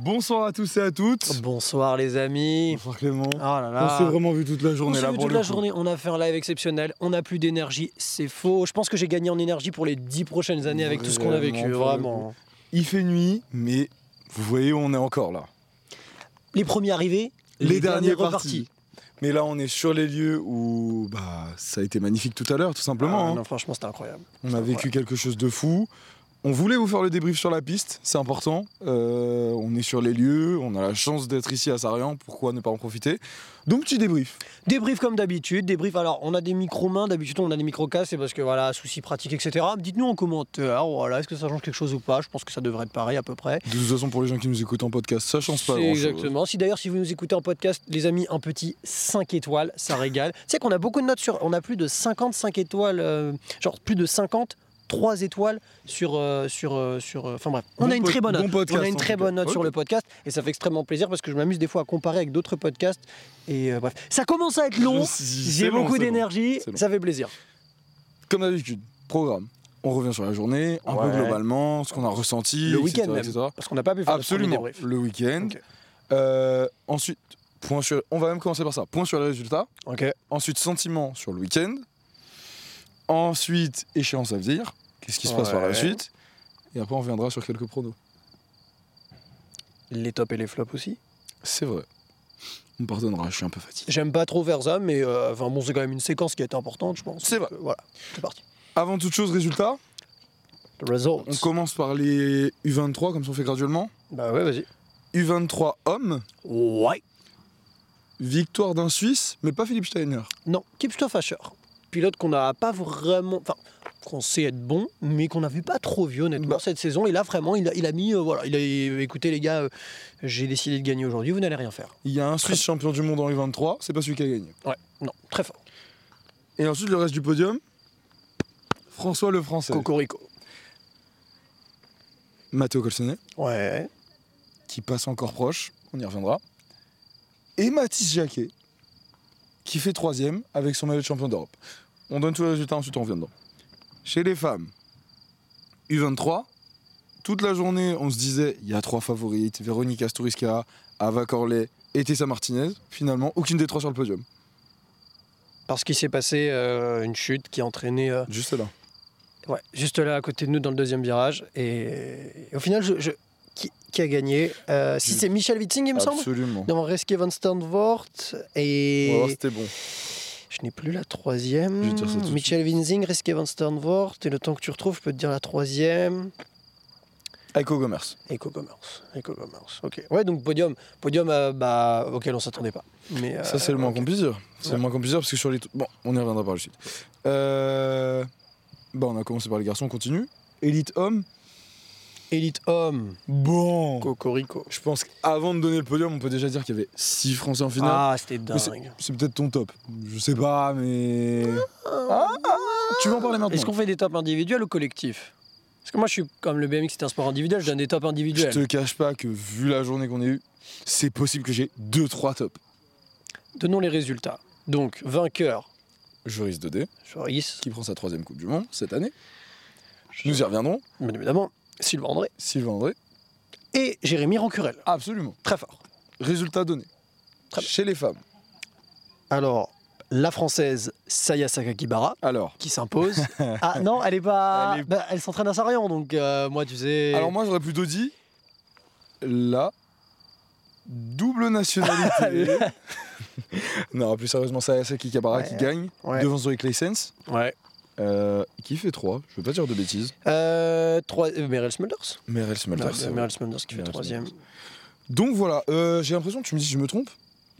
Bonsoir à tous et à toutes. Bonsoir les amis. Bonsoir Clément. Oh là On s'est vraiment vu toute la On journée s'est là vu toute la coup. journée, on a fait un live exceptionnel, on n'a plus d'énergie, c'est faux. Je pense que j'ai gagné en énergie pour les dix prochaines années avec tout ce qu'on a vécu, Vraiment. Il fait nuit, mais vous voyez où on est encore là. Les premiers arrivés, Les, derniers repartis. partis. Mais là, on est sur les lieux où bah, ça a été magnifique tout à l'heure, tout simplement. Ah, hein. non, franchement, c'était incroyable. On a vécu quelque chose de fou. On voulait vous faire le débrief sur la piste, c'est important. Euh, on est sur les lieux, on a la chance d'être ici à Sarian, pourquoi ne pas en profiter? Donc petit débrief. Débrief comme d'habitude, débrief. Alors, on a des micro-mains, d'habitude on a des micro-casques, c'est parce que voilà, soucis pratiques, etc. Dites-nous en commentaire, voilà, est-ce que ça change quelque chose ou pas? Je pense que ça devrait être pareil à peu près. De toute façon, pour les gens qui nous écoutent en podcast, ça change pas C'est grand-chose. Exactement. Si d'ailleurs, si vous nous écoutez en podcast, les amis, un petit 5 étoiles, ça régale. Sais qu'on a beaucoup de notes sur. On a plus de 55 étoiles, euh, genre plus de 50. 3 étoiles sur sur sur euh, sur, euh, enfin bref on Bon a une très bonne bon note podcast, on a une très bonne note sur le podcast et ça fait extrêmement plaisir parce que je m'amuse des fois à comparer avec d'autres podcasts et euh, bref ça commence à être long j'ai beaucoup d'énergie ça fait plaisir Comme d'habitude, programme. On revient sur la journée, un Ouais. peu globalement, ce qu'on a ressenti, le week-end parce qu'on n'a pas pu faire le Absolument, le week-end. Euh, ensuite, point sur... on va même commencer par ça. Point sur les résultats. ok Ensuite, sentiment sur le week-end. Ensuite, échéance à venir. Qu'est-ce qui se passe par la suite? Et après, on reviendra sur quelques pronos. les tops et les flops aussi? C'est vrai. On me pardonnera, je suis un peu fatigué. J'aime pas trop faire ça, mais euh, enfin bon, c'est quand même une séquence qui est importante, je pense. C'est Donc, vrai. euh, voilà, c'est parti. Avant toute chose, résultats. The results. On commence par les U23, comme ça on fait graduellement. Bah ouais, vas-y. U23 hommes, Ouais. victoire d'un Suisse, mais pas Philippe Steiner. Non, Kipstoff-Ascher. Pilote qu'on n'a pas vraiment. Enfin, qu'on sait être bon, mais qu'on n'a vu pas trop vieux, honnêtement, Bah. cette saison. Et là, vraiment, il a, il a mis. euh, voilà, il a. Écoutez, les gars, euh, j'ai décidé de gagner aujourd'hui, vous n'allez rien faire. Il y a un Suisse champion du monde en U23, c'est pas celui qui a gagné. Ouais, non, très fort. Et ensuite, le reste du podium, François le Français, Cocorico. Matteo Colsonnet, Ouais. qui passe encore proche, on y reviendra, et Mathis Jacquet, qui fait troisième avec son maillot de champion d'Europe. On donne tous les résultats, ensuite on revient dedans. Chez les femmes, U23, toute la journée, on se disait, il y a trois favorites, Véronique Asturiska, Ava Corley et Tessa Martinez. Finalement, aucune des trois sur le podium. Parce qu'il s'est passé euh, une chute qui a entraîné. euh, Juste là. Ouais, juste là à côté de nous dans le deuxième virage. Et, et au final, je, je- qui, qui a gagné Euh, Si c'est Michel Witzing, il me semble? Absolument. Devant Reske van Standvoort. Et c'était bon. Je n'ai plus la troisième. Je vais te dire ça tout de Michel Witzing, Reske van Standvoort. Et le temps que tu retrouves, je peux te dire la troisième. Eiko Gomers. Eco Commerce. Eco Commerce. Ok. Ouais, donc podium, podium euh, bah, auquel on s'attendait pas. Mais, Ça, euh, c'est le moins ok. qu'on puisse dire. C'est Ouais. le moins qu'on puisse dire parce que sur les. Bon, on y reviendra par la suite. Euh... Bah, on a commencé par les garçons, on continue. Élite homme. Élite homme. Bon. Cocorico. Je pense qu'avant de donner le podium, on peut déjà dire qu'il y avait 6 Français en finale. Ah, c'était dingue. C'est peut-être ton top. Je sais pas, mais. Ah, tu veux en parler maintenant Est-ce qu'on fait des tops individuels ou collectifs? Parce que moi, je suis comme le BMX, c'est un sport individuel, je donne des tops Je individuels. te cache pas que vu la journée qu'on a eue, c'est possible que j'ai 2-3 tops. Donnons les résultats. Donc, vainqueur, Joris 2D, Joris, qui prend sa troisième Coupe du Monde cette année. Nous y reviendrons. bien évidemment, Sylvain André Sylvain André. et Jérémy Rancurel. Absolument. Très fort. Résultat donné. Très bien. Chez les femmes. Alors, la française Saya Sakakibara Alors. qui s'impose. ah non, elle est pas. Elle est- Bah, elle s'entraîne à Sarian, donc euh, moi, tu sais. Alors moi j'aurais plutôt dit la double nationalité. non, plus sérieusement, c'est Ayasaki Kabara qui gagne Ouais. devant Zoé Claessens, Ouais. Euh, qui fait 3. Je veux pas dire de bêtises. Euh, trois... euh, Meryl Smulders. Meryl vrai. Meryl Smulders qui fait Meryl troisième. Donc voilà, euh, j'ai l'impression, tu me dis si je me trompe,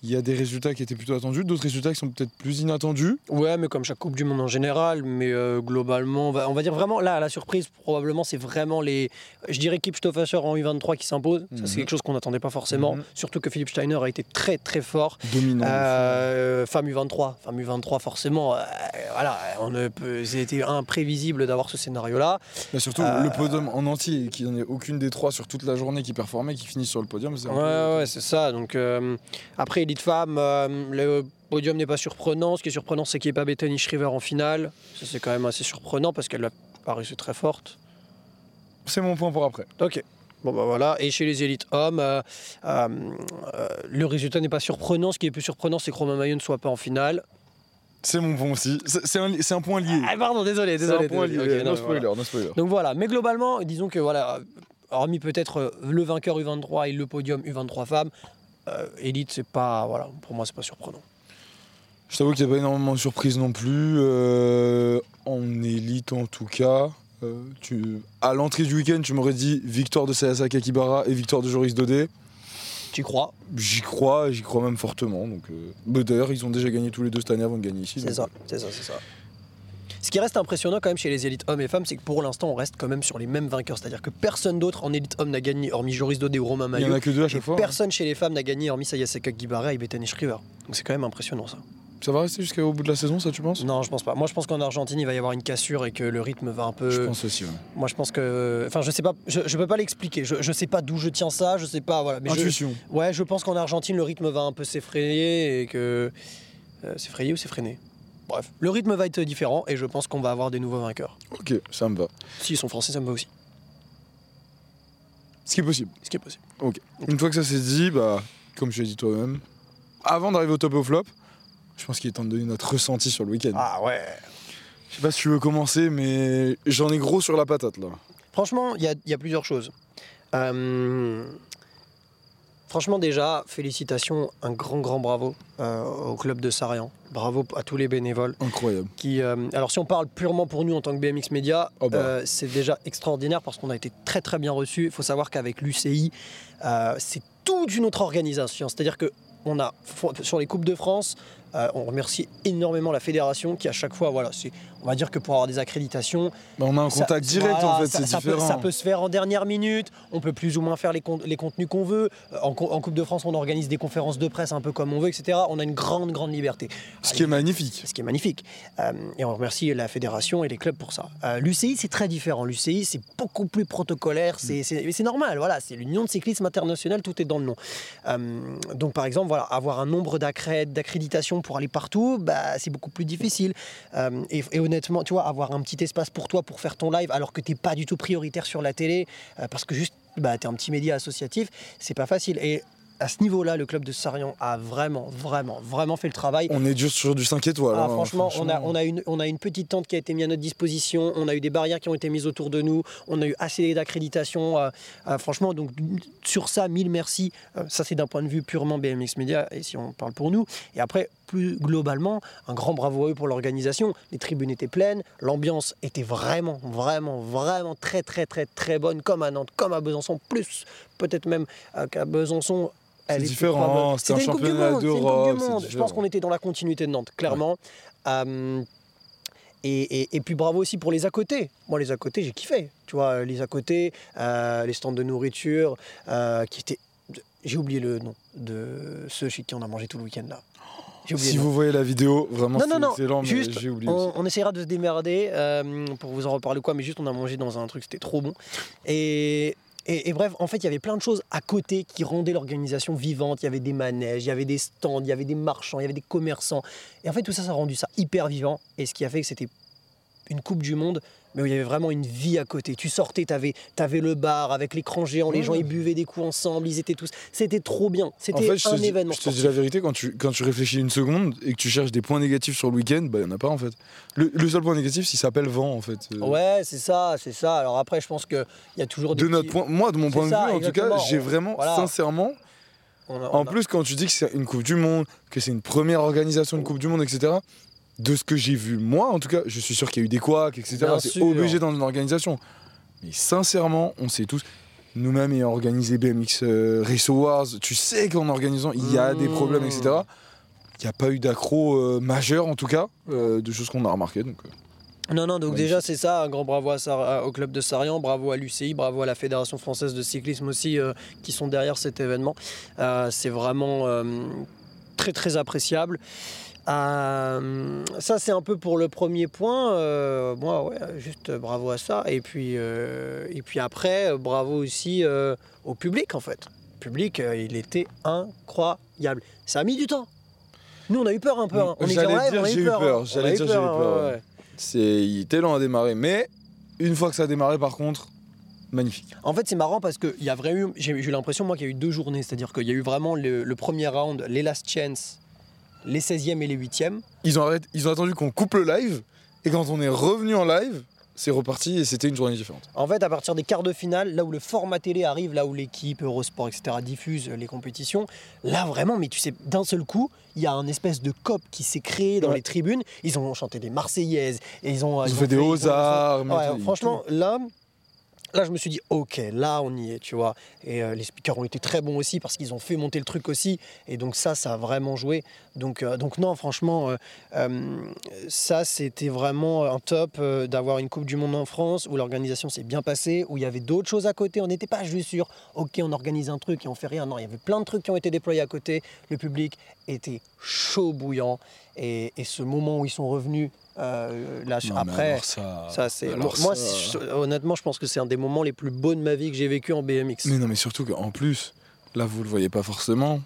il y a des résultats qui étaient plutôt attendus, d'autres résultats qui sont peut-être plus inattendus. Ouais, mais comme chaque Coupe du Monde en général, mais euh, globalement, on va, on va dire vraiment, là, la surprise, probablement, c'est vraiment les. Je dirais Kipstoffer en U23 qui s'impose. Ça, Mhm. c'est quelque chose qu'on n'attendait pas forcément. Mhm. Surtout que Philippe Steiner a été très, très fort. Dominant. Euh, femme U23, femme U23, forcément, euh, voilà, on c'était imprévisible d'avoir ce scénario-là. Mais surtout, le podium en entier, qu'il n'y en ait aucune des trois sur toute la journée qui performait, qui finissent sur le podium, c'est Ouais, ouais, c'est ça. Donc, après, Elite Femme, euh, le podium n'est pas surprenant. Ce qui est surprenant, c'est qu'il n'y ait pas Bethany Shriver en finale. Ça, c'est quand même assez surprenant parce qu'elle a paru très forte. C'est mon point pour après. Ok. Bon bah voilà, et chez les élites hommes, euh, euh, euh, le résultat n'est pas surprenant. Ce qui est plus surprenant, c'est que Romain Maillot ne soit pas en finale. C'est mon point aussi. C'est un, point lié. Ah pardon, désolé, c'est désolé. un point désolé. lié. Ok, no non, spoiler, voilà. no spoiler. Donc voilà, mais globalement, disons que voilà, hormis peut-être le vainqueur U23 et le podium U23 femmes, élite, c'est pas, voilà, pour moi, c'est pas surprenant. Je t'avoue qu'il n'y a pas énormément de surprises non plus. euh, en élite en tout cas. Euh, tu, à l'entrée du week-end, tu m'aurais dit victoire de Sayasa Kakibara et victoire de Joris Dodé. Tu crois? J'y crois, j'y crois même fortement. Donc, euh, D'ailleurs, ils ont déjà gagné tous les deux cette année avant de gagner ici. C'est ça, c'est ça, c'est ça. Ce qui reste impressionnant quand même chez les élites hommes et femmes, c'est que pour l'instant, on reste quand même sur les mêmes vainqueurs. C'est-à-dire que personne d'autre en élite homme n'a gagné, hormis Joris Dodé ou Romain Il n'y en Maillot. a que deux à chaque fois. hein. personne chez les femmes n'a gagné, hormis Sayaseka Gibara et Bethany Shriver. Donc c'est quand même impressionnant ça. Ça va rester jusqu'au bout de la saison, ça, tu penses? Non, je pense pas. Moi, je pense qu'en Argentine, il va y avoir une cassure et que le rythme va un peu. Je pense aussi. ouais. Moi, je pense que. Enfin, je sais pas. Je, je peux pas l'expliquer. Je, je sais pas d'où je tiens ça. Je sais pas. Voilà. Mais je- Intuition. ouais, je pense qu'en Argentine, le rythme va un peu s'effrayer et que. Euh, s'effrayer ou s'effréner Bref, le rythme va être différent et je pense qu'on va avoir des nouveaux vainqueurs. Ok, ça me va. S'ils sont français, ça me va aussi. Ce qui est possible. Ce qui est possible. Une fois que ça s'est dit, bah, comme tu l'as dit toi-même, avant d'arriver au top au flop, je pense qu'il est temps de donner notre ressenti sur le week-end. Ah ouais. Je sais pas si tu veux commencer, mais j'en ai gros sur la patate là. Franchement, il y a, il y a plusieurs choses. Euh, Franchement, déjà, félicitations, un grand, grand bravo euh, au club de Sarian. Bravo à tous les bénévoles. Incroyable. Qui, euh, alors, si on parle purement pour nous en tant que BMX Media, Oh bah. euh, c'est déjà extraordinaire parce qu'on a été très, très bien reçus. Il faut savoir qu'avec l'UCI, c'est toute une autre organisation. C'est-à-dire que on a sur les coupes de France, euh, on remercie énormément la fédération qui à chaque fois, voilà, on va dire que pour avoir des accréditations, Bah, on a un ça- contact direct voilà, en fait, c'est ça peut, différent. ça peut se faire en dernière minute, on peut plus ou moins faire les, con- les contenus qu'on veut. Euh, En, co- en Coupe de France, on organise des conférences de presse un peu comme on veut, etc. On a une grande, grande liberté. Ce qui est magnifique. Ce qui est magnifique. Euh, et on remercie la fédération et les clubs pour ça. Euh, L'UCI, c'est très différent. L'UCI, c'est beaucoup plus protocolaire. C'est c'est- mais c'est normal. Voilà, c'est l'Union de cyclisme international, tout est dans le nom. Donc, par exemple, voilà, avoir un nombre d'accré- pour aller partout, bah, c'est beaucoup plus difficile. Euh, et, honnêtement, tu vois, avoir un petit espace pour toi pour faire ton live alors que tu n'es pas du tout prioritaire sur la télé, euh, parce que juste, bah, tu es un petit média associatif, c'est pas facile. Et à ce niveau-là, le club de Sarian a vraiment, vraiment, vraiment fait le travail. On est juste sur du 5 étoiles. Ah, hein, franchement, on a, on, a une, on a une petite tente qui a été mise à notre disposition, on a eu des barrières qui ont été mises autour de nous, on a eu assez d'accréditation. euh, euh, franchement, donc sur ça, mille merci. Euh, ça, c'est d'un point de vue purement BMX Media, et si on parle pour nous. Et après, plus globalement, un grand bravo à eux pour l'organisation. Les tribunes étaient pleines, l'ambiance était vraiment, vraiment, vraiment très, très, très, très bonne, comme à Nantes, comme à Besançon, plus peut-être même euh, qu'à Besançon. C'est différent, c'était un championnat d'Europe. Je pense qu'on était dans la continuité de Nantes, clairement. Euh, et, et- et puis bravo aussi pour les à côté. Moi, les à côté, j'ai kiffé. Tu vois, les à côté, euh, les stands de nourriture, euh, qui étaient. J'ai oublié le nom de ceux chez qui on a mangé tout le week-end là. Si vous voyez la vidéo, vraiment c'est excellent, mais juste, j'ai oublié. On, on essaiera de se démerder euh, pour vous en reparler quoi, mais juste on a mangé dans un truc, c'était trop bon. Et, et, bref, en fait, il y avait plein de choses à côté qui rendaient l'organisation vivante. Il y avait des manèges, il y avait des stands, il y avait des marchands, il y avait des commerçants. Et en fait, tout ça, ça a rendu ça hyper vivant. Et ce qui a fait que c'était une Coupe du Monde, mais où il y avait vraiment une vie à côté. Tu sortais, tu avais, le bar avec l'écran géant, les gens ils buvaient des coups ensemble, ils étaient tous. C'était trop bien. En C'était fait, je te, un dis, événement. je te dis la vérité, quand tu, quand tu réfléchis une seconde et que tu cherches des points négatifs sur le week-end, bah, il n'y en a pas en fait. Le, le seul point négatif, c'est s'appelle vent en fait. Euh, Ouais, c'est ça, c'est ça. Alors après, je pense qu'il y a toujours des De notre petits- point, moi, de mon point de vue, en tout cas, j'ai vraiment, voilà. sincèrement, on a- on en plus, quand tu dis que c'est une Coupe du Monde, que c'est une première organisation de Coupe du Monde, etc., de ce que j'ai vu, moi, en tout cas, je suis sûr qu'il y a eu des couacs, etc. C'est obligé dans une organisation. Mais sincèrement, on sait tous, nous-mêmes ayant organisé BMX euh, Race Wars, tu sais qu'en organisant, il y a des problèmes, etc. Il n'y a pas eu d'accro euh, majeur, en tout cas, euh, de choses qu'on a remarquées. Donc, Non, non, donc déjà, c'est ça. Un grand bravo à Sar- à- au club de Sarian, bravo à l'UCI, bravo à la Fédération française de cyclisme aussi, euh, qui sont derrière cet événement. Euh, c'est vraiment euh, très, très appréciable. Euh, ça, c'est un peu pour le premier point. Euh, moi, ouais, juste euh, bravo à ça. Et puis, euh, et puis après, bravo aussi au public, en fait. Le public, il était incroyable. Ça a mis du temps. Nous, on a eu peur un peu. hein. On était en J'allais dire, on a j'ai eu eu peur. peur. hein. J'allais dire, j'ai eu hein, peur, ouais, ouais. ouais. c'est, il était lent à démarrer. Mais une fois que ça a démarré, par contre, magnifique. En fait, c'est marrant parce que y a vraiment, j'ai j'ai eu l'impression moi qu'il y a eu deux journées, c'est-à-dire qu'il y a eu vraiment le, le premier round, les last chance, les 16e et les 8e. Ils ont, arrêté- ils ont attendu qu'on coupe le live, et quand on est revenu en live, c'est reparti et c'était une journée différente. En fait, à partir des quarts de finale, là où le format télé arrive, là où l'équipe Eurosport, etc. diffuse les compétitions, là vraiment, mais tu sais, d'un seul coup, il y a un espèce de cop qui s'est créé dans Ouais. les tribunes. Ils ont chanté des Marseillaises et ils ont, Ils ont fait des hauts. Ouais, franchement, là, là, je me suis dit, ok, là, on y est, tu vois. Et euh, les speakers ont été très bons aussi parce qu'ils ont fait monter le truc aussi. Et donc, ça, ça a vraiment joué. Donc, euh, non, franchement, euh, ça, c'était vraiment un top d'avoir une Coupe du Monde en France où l'organisation s'est bien passée, où il y avait d'autres choses à côté. On n'était pas juste sur, ok, on organise un truc et on fait rien. Non, il y avait plein de trucs qui ont été déployés à côté. Le public était chaud bouillant. Et ce moment où ils sont revenus, euh, là, Non, après. ça, Ça, c'est. Moi, ça- je- honnêtement, je pense que c'est un des moments les plus beaux de ma vie que j'ai vécu en BMX. Mais non, mais surtout qu'en plus, là, vous le voyez pas forcément,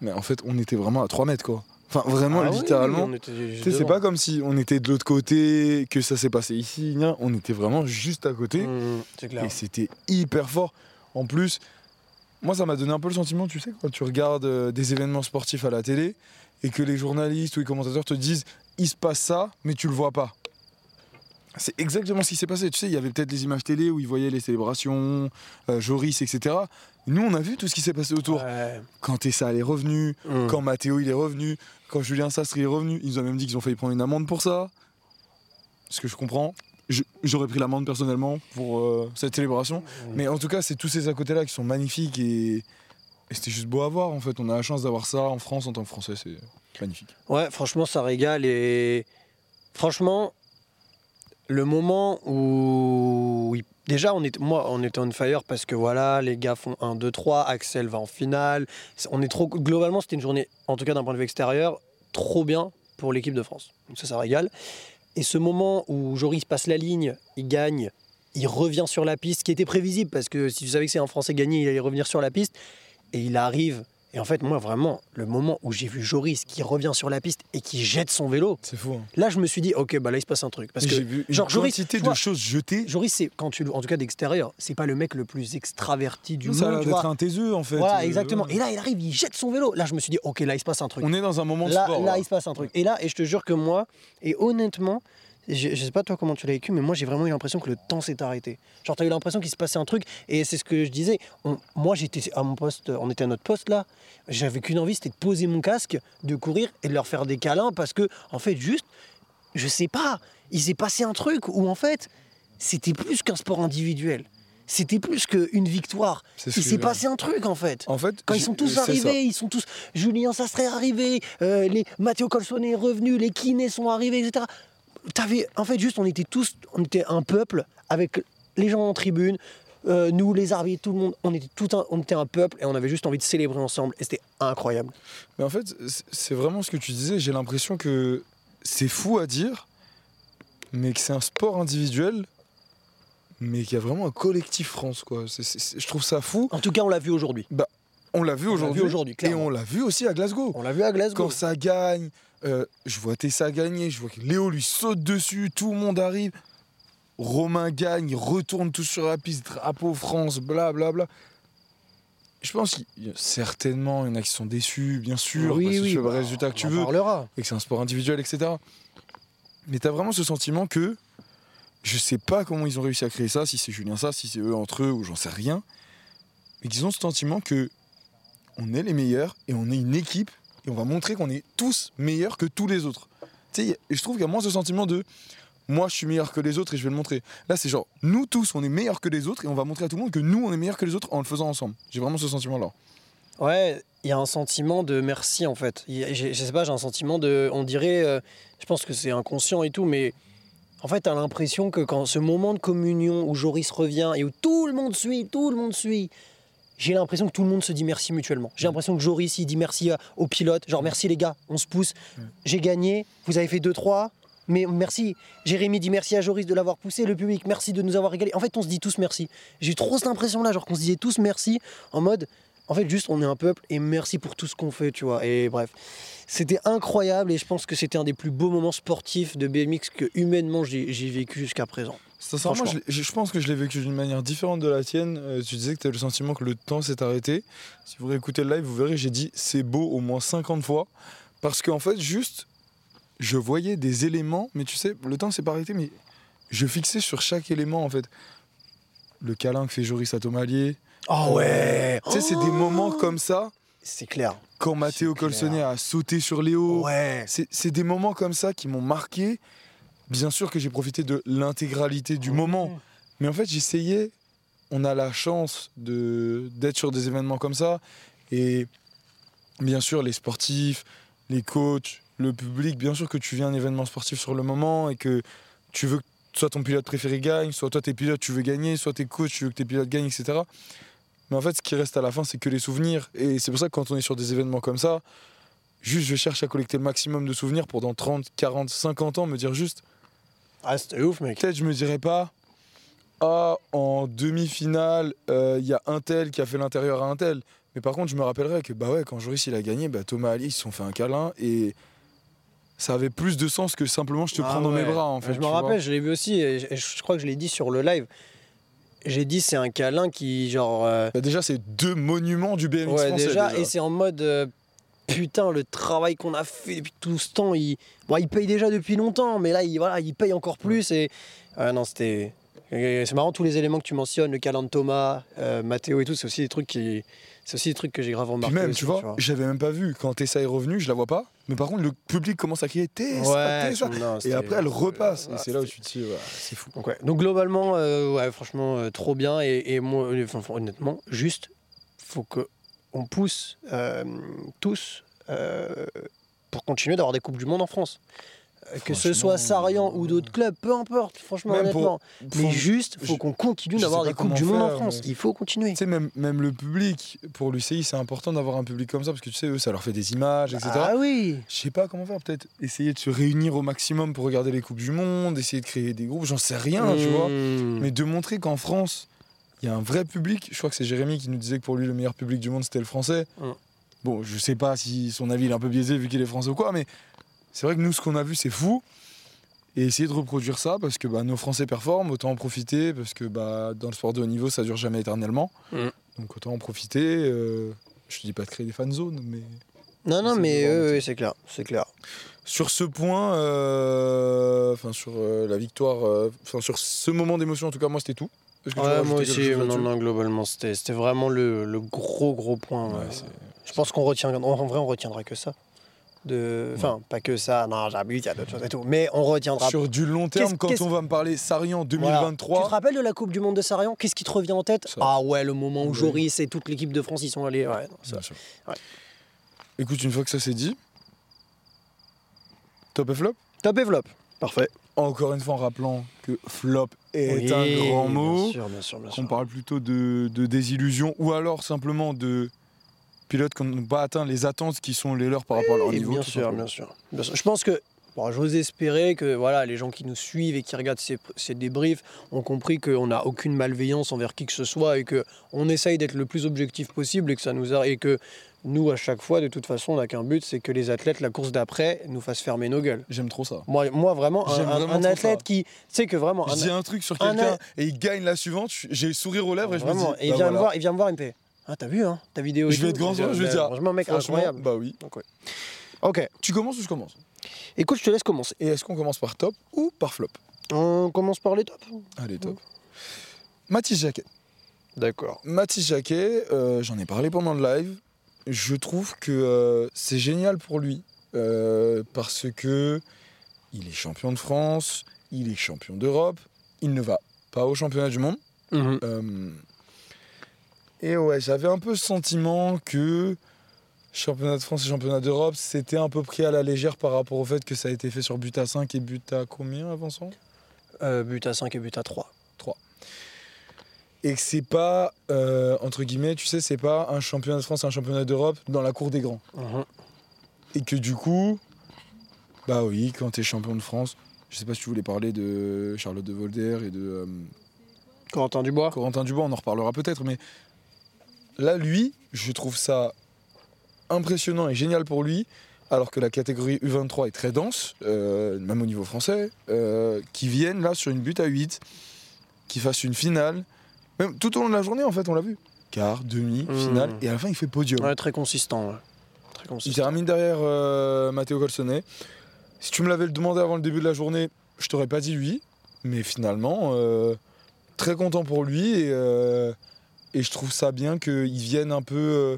mais en fait, on était vraiment à 3 mètres, quoi. Enfin, vraiment, Ah littéralement. c'est pas comme si on était de l'autre côté, que ça s'est passé ici. On était vraiment juste à côté. Mmh, clair. Et c'était hyper fort. En plus, moi, ça m'a donné un peu le sentiment, tu sais, quand tu regardes euh, des événements sportifs à la télé et que les journalistes ou les commentateurs te disent il se passe ça, mais tu le vois pas. C'est exactement ce qui s'est passé. Tu sais, il y avait peut-être les images télé où ils voyaient les célébrations, euh, Joris, etc. Nous, on a vu tout ce qui s'est passé autour. Ouais. Quand Tessa est revenu, Mmh. quand Mathéo il est revenu, quand Julien Sastre est revenu, ils nous ont même dit qu'ils ont failli prendre une amende pour ça. Ce que je comprends. J'aurais pris l'amende personnellement pour euh, cette célébration. Mmh. Mais en tout cas, c'est tous ces à côté-là qui sont magnifiques et, et c'était juste beau à voir en fait. On a la chance d'avoir ça en France en tant que Français, c'est Ouais, franchement, ça régale. Et franchement, le moment où. Déjà, on est... moi, on était on fire parce que voilà, les gars font 1, 2, 3, Axel va en finale. On est trop... Globalement, c'était une journée, en tout cas d'un point de vue extérieur, trop bien pour l'équipe de France. Donc ça, ça régale. Et ce moment où Joris passe la ligne, il gagne, il revient sur la piste, qui était prévisible parce que si tu savais que c'est un Français gagné, il allait revenir sur la piste. Et il arrive. Et en fait, moi, vraiment, le moment où j'ai vu Joris qui revient sur la piste et qui jette son vélo, C'est fou. hein. là, je me suis dit, ok, bah là, il se passe un truc. Parce J'ai que vu une genre, Joris, quantité tu de vois, choses jetées. Joris, c'est quand tu, en tout cas d'extérieur, c'est pas le mec le plus extraverti du ça monde. vois. un taiseux en fait. Voilà, Euh, exactement. Et là, il arrive, il jette son vélo. Là, je me suis dit, ok, là, il se passe un truc. On est dans un moment de Là, sport. là, là. il se passe un truc. Et là, et je te jure que moi, et honnêtement, je, je sais pas toi comment tu l'as vécu, mais moi j'ai vraiment eu l'impression que le temps s'est arrêté. Genre, t'as eu l'impression qu'il se passait un truc, et c'est ce que je disais. On- moi, j'étais à mon poste, on était à notre poste là. J'avais qu'une envie, c'était de poser mon casque, de courir et de leur faire des câlins, parce que, en fait, juste, je sais pas, il s'est passé un truc où en fait, c'était plus qu'un sport individuel. C'était plus qu'une victoire. Il s'est passé un truc en fait. En fait, Quand ils sont tous ça. arrivés, ils sont tous. Julien Sastre est arrivé, euh, les Matteo Colsone est revenu, les kinés sont arrivés, etc. T'avais, en fait, juste, on était tous, on était un peuple avec les gens en tribune, euh, nous, les arbitres, tout le monde, on était tout un, on était un peuple et on avait juste envie de célébrer ensemble et c'était incroyable. Mais en fait, c'est- vraiment ce que tu disais. J'ai l'impression que c'est fou à dire, mais que c'est un sport individuel, mais qu'il y a vraiment un collectif France. Quoi. Je trouve ça fou. En tout cas, on l'a vu aujourd'hui. On l'a vu On l'a aujourd'hui. vu aujourd'hui, Et on l'a vu aussi à Glasgow. On l'a vu à Glasgow. Quand ça gagne, euh, je vois Tessa gagner, je vois que Léo lui saute dessus, tout le monde arrive. Romain gagne, il retourne tout sur la piste, drapeau France, blablabla. Bla, bla. Je pense qu'il y a certainement il y en a qui sont déçus, bien sûr, oui, parce que oui, le bah, résultat que tu veux, parlera. et que c'est un sport individuel, etc. Mais t'as vraiment ce sentiment que je sais pas comment ils ont réussi à créer ça, si c'est Julien ça, si c'est eux entre eux, ou j'en sais rien. Mais qu'ils ont ce sentiment que on est les meilleurs et on est une équipe et on va montrer qu'on est tous meilleurs que tous les autres. Tu sais, et je trouve qu'il y a moins ce sentiment de moi je suis meilleur que les autres et je vais le montrer. Là c'est genre nous tous on est meilleurs que les autres et on va montrer à tout le monde que nous on est meilleurs que les autres en le faisant ensemble. J'ai vraiment ce sentiment là. Ouais, il y a un sentiment de merci en fait. Je sais pas, j'ai un sentiment de. On dirait. euh, je pense que c'est inconscient et tout, mais en fait, t'as l'impression que quand ce moment de communion où Joris revient et où tout le monde suit, tout le monde suit, j'ai l'impression que tout le monde se dit merci mutuellement. J'ai l'impression que Joris, il dit merci aux pilotes, genre merci les gars, on se pousse, Mm. j'ai gagné, vous avez fait 2-3. Mais merci. Jérémy dit merci à Joris de l'avoir poussé. Le public, merci de nous avoir régalé. En fait, on se dit tous merci. J'ai eu trop cette impression-là, genre qu'on se disait tous merci en mode en fait, juste, on est un peuple et merci pour tout ce qu'on fait, tu vois. Et bref, c'était incroyable et je pense que c'était un des plus beaux moments sportifs de BMX que humainement j'ai vécu jusqu'à présent. Sincèrement, je, pense que je l'ai vécu d'une manière différente de la tienne. Euh, tu disais que tu as le sentiment que le temps s'est arrêté. Si vous réécoutez le live, vous verrez, j'ai dit c'est beau au moins 50 fois. Parce qu'en fait, juste, je voyais des éléments, mais tu sais, le temps s'est pas arrêté, mais je fixais sur chaque élément, en fait. Le câlin que fait Joris à Tomalier. Oh ouais Tu sais, c'est des moments comme ça, C'est clair. quand Matteo. Colsonnet a sauté sur Léo. Ouais. C'est des moments comme ça qui m'ont marqué. Bien sûr que j'ai profité de l'intégralité du moment. Mais en fait, j'essayais. On a la chance de d'être sur des événements comme ça. Et bien sûr, les sportifs, les coachs, le public, bien sûr que tu viens à un événement sportif sur le moment et que tu veux que soit ton pilote préféré gagne, soit toi tes pilotes tu veux gagner, soit tes coachs tu veux que tes pilotes gagnent, etc. Mais en fait, ce qui reste à la fin, c'est que les souvenirs. Et c'est pour ça que quand on est sur des événements comme ça, juste je cherche à collecter le maximum de souvenirs pour dans 30, 40, 50 ans me dire juste Ah, c'était ouf, mec. peut-être je me dirais pas ah en demi-finale il y a un tel qui a fait l'intérieur à un tel mais par contre je me rappellerai que bah ouais quand Joris il a gagné bah Thomas Ali ils se sont fait un câlin et ça avait plus de sens que simplement je te Ah prends dans mes bras en fait Je me rappelle, je l'ai vu aussi, et je, crois que je l'ai dit sur le live. J'ai dit c'est un câlin qui, genre. euh, Bah, déjà c'est deux monuments du BMX ouais, français déjà, déjà. et c'est en mode. euh, putain, le travail qu'on a fait depuis tout ce temps, il, bon, il paye déjà depuis longtemps, mais là, il, voilà, il paye encore plus. Et ah non, c'était. C'est marrant tous les éléments que tu mentionnes, le câlin de Thomas, euh, Mathéo et tout, c'est aussi des trucs qui. C'est aussi des trucs que j'ai grave Puis remarqué. même, aussi, tu vois, j'avais même pas vu. Quand Tessa est revenue, je la vois pas. Mais par contre, le public commence à crier Tessa, Ouais, Tessa. non, Et après, elle repasse. ouais, et c'est là où tu te dis, ouais, c'est fou. Donc, globalement, euh, ouais, franchement, euh, trop bien. Et, et moi, euh, enfin, honnêtement, juste, faut que on pousse euh, tous euh, pour continuer d'avoir des coupes du monde en France. Euh, Que ce soit Sarian ou d'autres clubs, peu importe. Franchement, Même pour- honnêtement. Mais Faut- juste, faut qu'on continue d'avoir des coupes du monde en France. mais- Il faut continuer. Tu sais, même, même le public, pour l'UCI, c'est important d'avoir un public comme ça parce que tu sais, eux, ça leur fait des images, etc. Ah oui. Je sais pas comment faire, peut-être essayer de se réunir au maximum pour regarder les Coupes du Monde, essayer de créer des groupes, j'en sais rien, tu vois. Mmh. Mais de montrer qu'en France, il y a un vrai public. Je crois que c'est Jérémy qui nous disait que pour lui, le meilleur public du monde, c'était le français. Mm. Bon, je sais pas si son avis il est un peu biaisé vu qu'il est français ou quoi, mais c'est vrai que nous, ce qu'on a vu, c'est fou. Et essayer de reproduire ça parce que bah, nos Français performent, autant en profiter parce que bah, dans le sport de haut niveau, ça dure jamais éternellement. Mm. Donc autant en profiter. euh, je te dis pas de créer des fan zones, mais Non, non, mais euh, oui, c'est clair, c'est clair. sur ce point, euh, enfin sur euh, la victoire, euh, enfin sur ce moment d'émotion, en tout cas, moi c'était tout. Ouais, moi aussi, non, non, globalement, c'était c'était vraiment le, le gros, gros point. Ouais, Je pense qu'on retient, en vrai, on retiendra que ça. De... Enfin, pas que ça, non, j'abuse, il y a d'autres choses et tout. Mais on retiendra. Sur du long terme, quand on va me parler Sarian Voilà. 2023, Tu te rappelles de la Coupe du Monde de Sarian? Qu'est-ce qui te revient en tête? Ça. Ah ouais, le moment où Oui. Joris et toute l'équipe de France y sont allés. Ouais, non, ça- Bien sûr. Ouais. Écoute, une fois que ça c'est dit, top et flop? Top et flop. Parfait. Encore une fois en rappelant que flop est Oui, un grand mot. Bien sûr, bien sûr, bien On parle plutôt de, de désillusion ou alors simplement de pilotes qui n'ont pas atteint les attentes qui sont les leurs par rapport à leur niveau. bien sûr, bien sûr, bien sûr. Je pense que bon, j'ose espérer que voilà, les gens qui nous suivent et qui regardent ces, ces débriefs ont compris qu'on n'a aucune malveillance envers qui que ce soit et que on essaye d'être le plus objectif possible et que ça nous a, et que nous à chaque fois de toute façon on n'a qu'un but, c'est que les athlètes la course d'après nous fassent fermer nos gueules. J'aime trop ça. Moi, moi vraiment, un, J'aime un- vraiment un trop athlète ça. qui, tu sais que vraiment, Je un- dis un truc sur un quelqu'un a- et il gagne la suivante, j'ai le sourire aux lèvres et je me dis. et il bah vient me voir, il vient me voir, il me fait, ah t'as vu hein, ta vidéo. Je vais être grand je vais bah, dire. Franchement, mec, franchement, incroyable. Bah oui. Donc, ouais. Ok, Tu commences ou je commence? Écoute, je te laisse commencer. Et est-ce qu'on commence par top ou par flop? On commence par les tops. Allez, top. Mathis Jacquet. D'accord. Mathis Jacquet, euh, j'en ai parlé pendant le live. Je trouve que euh, c'est génial pour lui euh, parce que il est champion de France, il est champion d'Europe, il ne va pas au championnat du monde. Mhm. Euh, et ouais, j'avais un peu le sentiment que championnat de France et championnat d'Europe, c'était un peu pris à la légère par rapport au fait que ça a été fait sur but à 5 et but à combien avançant Euh, but à 5 et but à 3. Et que c'est pas euh, entre guillemets tu sais c'est pas un championnat de France un championnat d'Europe dans la cour des grands. Et que du coup bah oui quand t'es champion de France je sais pas si tu voulais parler de Charlotte de Volder et de euh, Corentin Dubois. Corentin Dubois on en reparlera peut-être mais là lui je trouve ça impressionnant et génial pour lui alors que la catégorie U23 est très dense, euh, même au niveau français, qui viennent là sur une butte à 8, qui fassent une finale, même tout au long de la journée en fait, on l'a vu. Quart, demi, Mmh. finale, et à la fin il fait podium. Ouais, très consistant. ouais. Très Il consistant. termine derrière euh, Matteo Colsonnet. Si tu me l'avais demandé avant le début de la journée, je t'aurais pas dit lui, mais finalement, euh, très content pour lui, et, euh, et je trouve ça bien qu'il vienne un peu... euh,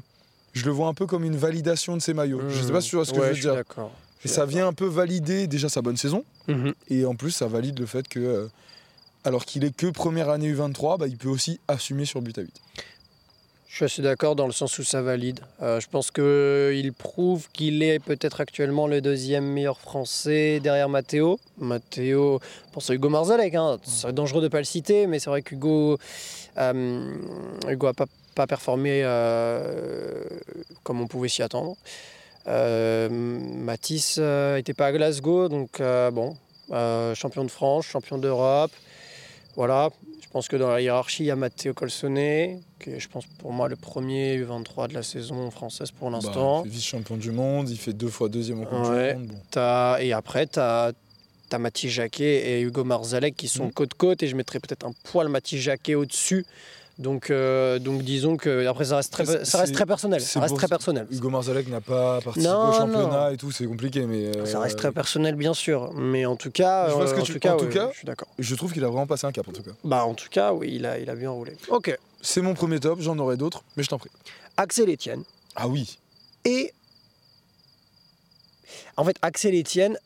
je le vois un peu comme une validation de ses maillots. Je sais pas si tu vois ce que Mmh. Ouais, je veux dire. D'accord. Et ça vient un peu valider déjà sa bonne saison. Mhm. Et en plus, ça valide le fait que, alors qu'il est que première année U23, bah, il peut aussi assumer sur but à 8. Je suis assez d'accord dans le sens où ça valide. Euh, je pense qu'il prouve qu'il est peut-être actuellement le deuxième meilleur français derrière Matteo. Matteo, pense à Hugo Marzalek, hein. c'est dangereux de ne pas le citer, mais c'est vrai qu'Hugo euh, Hugo n'a pas, performé euh, comme on pouvait s'y attendre. Euh, Matisse n'était pas à Glasgow, donc bon, champion de France, champion d'Europe. Voilà, je pense que dans la hiérarchie, il y a Matteo Colsonnet, qui est, je pense, pour moi, le premier U23 de la saison française pour l'instant. Bah, fait vice-champion du monde, il fait deux fois deuxième au Coupe Ouais. du monde. Bon. Et après, tu as, Mathis Jacquet et Hugo Marzalek qui sont Mhm. côte-côte, et je mettrais peut-être un poil Mathis Jacquet au-dessus. Donc, euh, donc disons que après ça reste très, C'est- ça reste c'est- très personnel. Ça reste très personnel. Hugo Marzalek n'a pas participé Non, au championnat et tout, c'est compliqué, mais euh, Ça reste très personnel, bien sûr. Mais en tout cas, Je euh, en tu- tout cas, en tout ouais, cas- je suis d'accord. je trouve qu'il a vraiment passé un cap en tout cas. Bah, en tout cas, oui, il a, il a bien roulé. Ok. C'est mon premier top, j'en aurai d'autres, mais je t'en prie. Axel Etienne. Ah oui, Et en fait, Axel Etienne,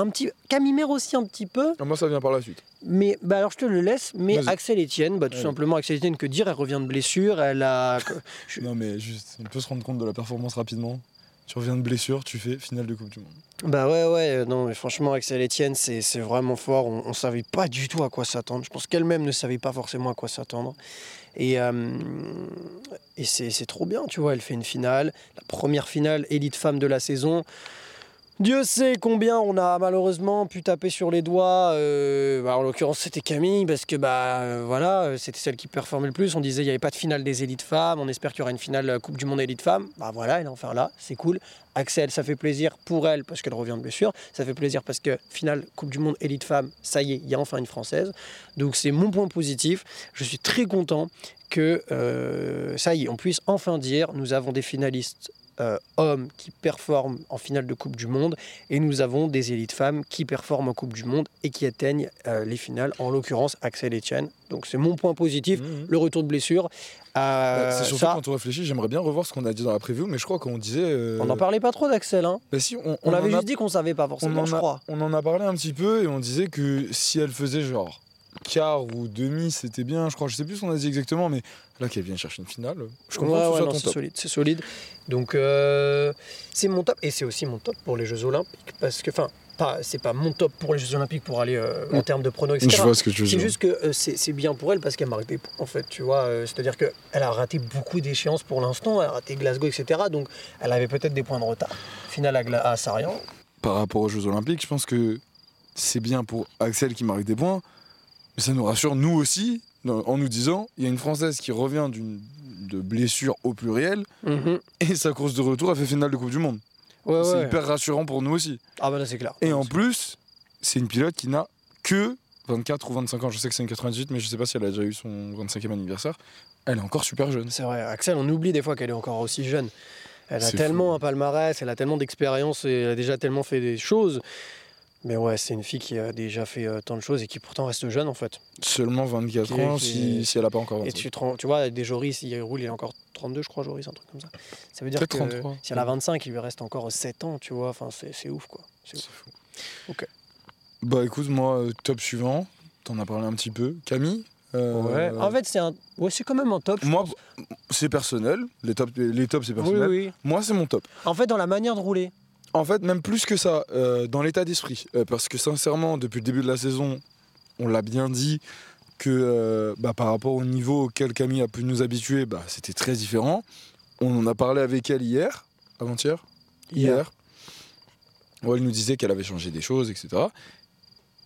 un petit. Camimère aussi un petit peu. Ah, moi ça vient par la suite. Mais bah alors je te le laisse. Mais. Axel Etienne, bah, tout Allez. simplement Axel Etienne, que dire Elle revient de blessure. Elle a. Je- Non mais juste, on peut se rendre compte de la performance rapidement. Tu reviens de blessure, tu fais finale de Coupe du Monde. Bah ouais, ouais, non, mais franchement, Axel Etienne, c'est c'est vraiment fort. On, on savait pas du tout à quoi s'attendre. Je pense qu'elle-même ne savait pas forcément à quoi s'attendre. Et, euh, et c'est c'est trop bien, tu vois. Elle fait une finale, la première finale élite femme de la saison. Dieu sait combien on a malheureusement pu taper sur les doigts. euh, bah, en l'occurrence, c'était Camille, parce que bah, euh, voilà, euh, c'était celle qui performait le plus. On disait qu'il n'y avait pas de finale des élites femmes. On espère qu'il y aura une finale Coupe du Monde élite femmes. Bah voilà, elle est enfin là, c'est cool. Axel, ça fait plaisir pour elle parce qu'elle revient de blessure. Ça fait plaisir parce que finale Coupe du Monde élite femmes, ça y est, il y a enfin une française. Donc c'est mon point positif. Je suis très content que ça y est, on puisse enfin dire nous avons des finalistes euh, hommes qui performent en finale de Coupe du Monde et nous avons des élites femmes qui performent en Coupe du Monde et qui atteignent euh, les finales, en l'occurrence Axel Etienne. Donc c'est mon point positif, Mhm. le retour de blessure. Euh, c'est surtout ça, quand on réfléchit, j'aimerais bien revoir ce qu'on a dit dans la preview, mais je crois qu'on disait. euh, on n'en parlait pas trop d'Axel. Hein. bah si, on, On, avait a- juste dit qu'on savait pas forcément, en je a- crois. On en a parlé un petit peu et on disait que si elle faisait genre quart ou demi, c'était bien, je crois. Je sais plus ce qu'on a dit exactement, mais là qu'elle vient chercher une finale, je comprends Ouais, c'est solide, c'est solide. Donc euh, c'est mon top et c'est aussi mon top pour les Jeux Olympiques parce que enfin pas c'est pas mon top pour les Jeux Olympiques pour aller euh, en termes de pronos etc. Je vois ce que tu veux C'est juste que euh, c'est bien pour elle parce qu'elle marque des points en fait, tu vois. C'est-à-dire qu'elle a raté beaucoup d'échéances pour l'instant, elle a raté Glasgow, etc. Donc elle avait peut-être des points de retard. Finale à, Gla- à Sarian. Par rapport aux Jeux Olympiques, je pense que c'est bien pour Axel qui marque des points, mais ça nous rassure nous aussi en nous disant il y a une Française qui revient d'une de blessure au pluriel Mhm. et sa course de retour a fait finale de Coupe du Monde. Ouais, c'est ouais. hyper rassurant pour nous aussi. Ah bah là c'est clair. Et en plus, c'est une pilote qui n'a que 24 ou 25 ans. Je sais que c'est une 98, mais je sais pas si elle a déjà eu son 25e anniversaire. Elle est encore super jeune. C'est vrai, Axel, on oublie des fois qu'elle est encore aussi jeune. Elle a C'est tellement fou. un palmarès, elle a tellement d'expérience et elle a déjà tellement fait des choses. Mais ouais, c'est une fille qui a déjà fait euh, tant de choses et qui pourtant reste jeune en fait. Seulement 24 Qui- ans qui- si, si elle n'a pas encore 25. Et tu, vois, des Joris, il roule, il est encore 32, je crois, Joris, un truc comme ça. Ça veut dire que Peut-être 33. si elle a 25, il lui reste encore 7 ans, tu vois. Enfin, c'est ouf quoi. C'est fou. Ok. Bah écoute, moi, euh, top suivant. T'en as parlé un petit peu. Camille euh, Ouais. En fait, c'est un... ouais, quand même un top. Moi, c'est personnel. Les tops, les tops c'est oui, personnel. oui. Moi, c'est mon top. En fait, dans la manière de rouler. En fait, même plus que ça, euh, dans l'état d'esprit. Euh, parce que sincèrement, depuis le début de la saison, on l'a bien dit que euh, bah, par rapport au niveau auquel Camille a pu nous habituer, bah, c'était très différent. On en a parlé avec elle hier, avant-hier Hier. Où elle nous disait qu'elle avait changé des choses, etc.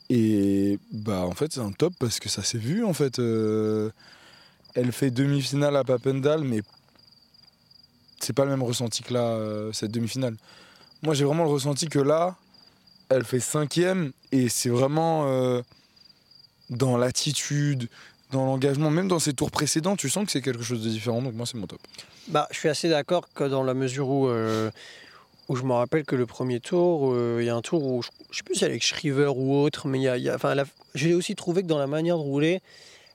Et bah en fait c'est un top parce que ça s'est vu en fait. euh, elle fait demi-finale à Papendal, mais c'est pas le même ressenti que là, euh, cette demi-finale. Moi j'ai vraiment le ressenti que là, elle fait cinquième et c'est vraiment euh, dans l'attitude, dans l'engagement, même dans ses tours précédents, tu sens que c'est quelque chose de différent. Donc moi c'est mon top. Bah, je suis assez d'accord que dans la mesure où, euh, où je me rappelle que le premier tour, euh, il y a un tour où je, je sais plus si elle est avec Shriver ou autre, mais il y a, il y a- enfin, j'ai aussi trouvé que dans la manière de rouler,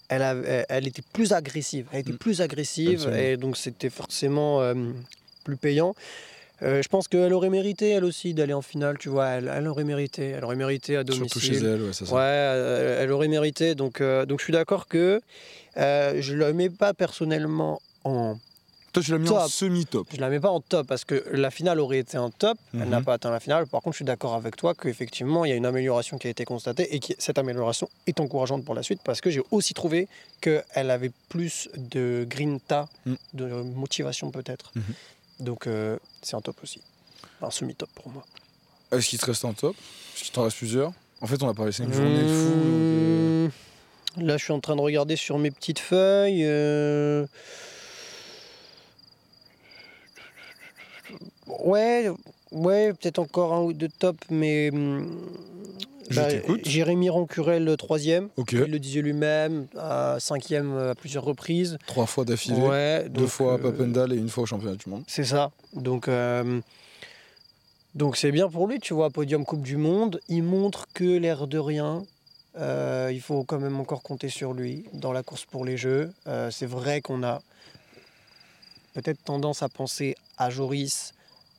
elle, a- elle, elle était plus agressive. Elle était Mm. plus agressive Absolument. et donc c'était forcément plus payant. Euh, je pense qu'elle aurait mérité, elle aussi, d'aller en finale, tu vois. Elle, elle aurait mérité. Elle aurait mérité à domicile. Surtout chez elle, ouais, c'est ça. Ouais, euh, elle aurait mérité. Donc, euh, donc je suis d'accord que euh, je ne la mets pas personnellement en. Toi tu l'as mis en Top. semi-top. Je la mets pas en top parce que la finale aurait été un top. Elle Mhm. n'a pas atteint la finale. Par contre, je suis d'accord avec toi qu'effectivement, il y a une amélioration qui a été constatée et que cette amélioration est encourageante pour la suite parce que j'ai aussi trouvé qu'elle avait plus de grinta, Mm. de motivation peut-être. Mhm. Donc, euh, c'est un top aussi. Un semi-top pour moi. Est-ce qu'il te reste en top Est-ce qu'il t'en reste plusieurs En fait on a pas laissé une journée fou. euh, Mmh. Là, je suis en train de regarder sur mes petites feuilles. euh, Ouais, ouais, peut-être encore un ou deux tops, mais. hum, Je bah, t'écoute. Jérémy Rancurel, le troisième. Ok. Il le disait lui-même, à cinquième à plusieurs reprises. Trois fois d'affilée. Ouais, Deux fois à euh, Papendal et une fois au championnat du monde. c'est ça. Donc, euh, donc c'est bien pour lui, tu vois, podium Coupe du Monde. Il montre que l'air de rien, euh, il faut quand même encore compter sur lui dans la course pour les Jeux. Euh, c'est vrai qu'on a peut-être tendance à penser à Joris,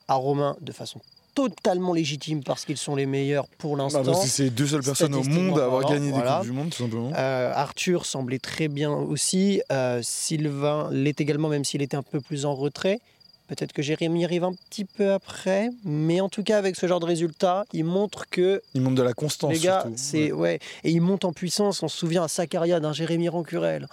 à Romain de façon totalement légitime parce qu'ils sont les meilleurs pour Bah, l'instant. c'est les deux seules personnes au monde à avoir gagné des. Coupes du Monde, tout simplement. Euh, Arthur semblait très bien aussi. Euh, Sylvain l'est également, même s'il était un peu plus en retrait. Peut-être que Jérémy arrive un petit peu après. Mais en tout cas, avec ce genre de résultat, il montre que Il montre de la constance. les gars, c'est ouais. Et il monte en puissance. On se souvient à Sakaria d'un Jérémy Rancurel.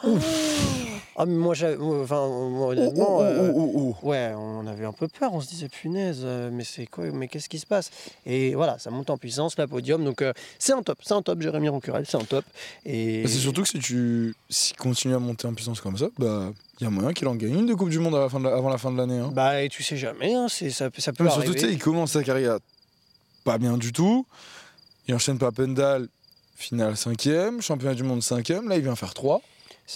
Ah, mais moi, j'avais- enfin, honnêtement, euh, oh, oh, oh. Ouais, on avait un peu peur, on se disait punaise, euh, mais c'est quoi, mais qu'est-ce qui se passe? Et voilà, ça monte en puissance, la podium, donc euh, c'est un top, c'est un top, Jérémy Rancurel, c'est un top. Et Bah, C'est surtout que si tu continue à monter en puissance comme ça, bah il y a moyen qu'il en gagne une de Coupe du Monde la avant la fin de l'année. Hein. bah et tu sais jamais, hein, c'est ça, ça peut Mais surtout, arriver. il commence sa carrière pas bien du tout. Il enchaîne Papendal, finale cinquième, championnat du monde cinquième. Là, il vient faire 3.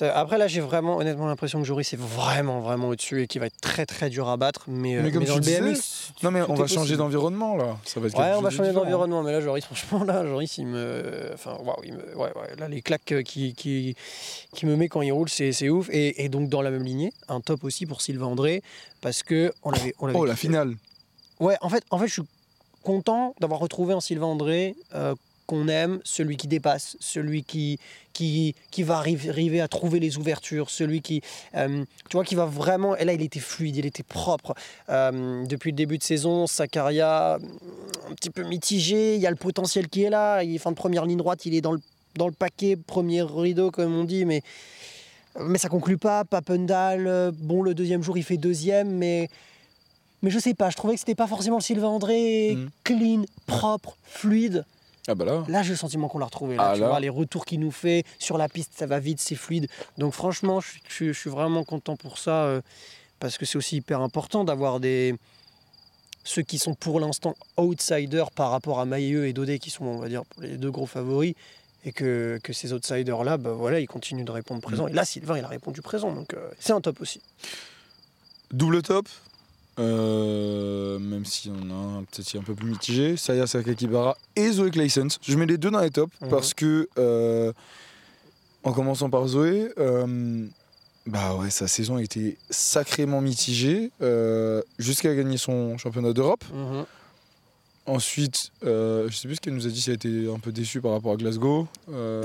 Après là, j'ai vraiment, honnêtement, l'impression que Joris est vraiment, vraiment au-dessus et qu'il va être très, très dur à battre. Mais, euh, Mais comme dans tu le disais, BMX, Non, mais on va changer d'environnement là. Ça va être Ouais, on va changer d'environnement, mais là, Joris, franchement, là, Joris, il me. Enfin, waouh, il me. Ouais, ouais, là, les claques euh, qui, qui, qui me met quand il roule, c'est ouf. Et, et donc, dans la même lignée, un top aussi pour Sylvain André, parce que on l'avait. on Oh, la finale. Ouais, en fait, en fait, je suis content d'avoir retrouvé un Sylvain André euh, qu'on aime, celui qui dépasse, celui qui, qui, qui va arri- arriver à trouver les ouvertures, celui qui, euh, tu vois, qui va vraiment. Et là, il était fluide, il était propre. Euh, depuis le début de saison, Sakaria, un petit peu mitigé. Il y a le potentiel qui est là. Il est fin de première ligne droite, il est dans le, dans le paquet, premier rideau, comme on dit, mais. Mais ça conclut pas. Papendal, euh, bon, le deuxième jour, il fait deuxième, mais. Mais je sais pas, je trouvais que c'était pas forcément le Sylvain André Mm. clean, propre, fluide. Ah bah là. Là, j'ai le sentiment qu'on l'a retrouvé. Là, Ah, tu là. vois, les retours qu'il nous fait sur la piste, ça va vite, c'est fluide. Donc, franchement, je, je- je suis vraiment content pour ça euh, parce que c'est aussi hyper important d'avoir des. Ceux qui sont pour l'instant outsiders par rapport à Mailleux et Dodé, qui sont, on va dire, les deux gros favoris, et que, que ces outsiders-là, bah, voilà, ils continuent de répondre présent. Mm. Et là, Sylvain, il a répondu présent, donc euh, c'est un top aussi. Double top? Euh, même si on a un peut-être un peu plus mitigé, Saya Sakakibara et Zoé Claessens. Je mets les deux dans les tops Mhm. parce que, euh, en commençant par Zoé, euh, bah ouais, sa saison a été sacrément mitigée jusqu'à gagner son championnat d'Europe. Mhm. Ensuite, je sais plus ce qu'elle nous a dit, si elle a été un peu déçue par rapport à Glasgow.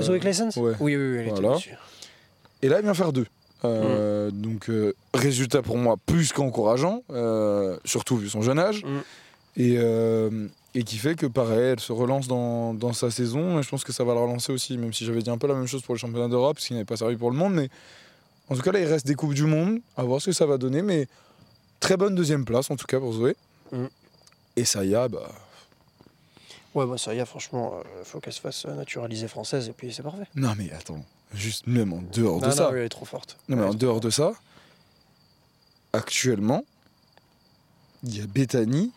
Zoé ouais. Oui, oui, oui, elle était dessus. Et là, elle vient faire deux. Euh, Mm. Donc, euh, résultat pour moi plus qu'encourageant, euh, surtout vu son jeune âge. Mm. Et, euh, et qui fait que, pareil, elle se relance dans, dans sa saison. Et je pense que ça va la relancer aussi, même si j'avais dit un peu la même chose pour le championnat d'Europe, parce qu'il n'avait pas servi pour le monde. Mais en tout cas, là, il reste des Coupes du Monde, à voir ce que ça va donner. Mais très bonne deuxième place, en tout cas, pour Zoé. Mm. Et Saya, bah, Ouais, bah ça y est, franchement, il faut qu'elle se fasse naturaliser française et puis c'est parfait. non, mais attends, juste même en dehors de Non, ça. non, elle est trop forte. Non, mais en dehors de ça, actuellement, il y a Bethany,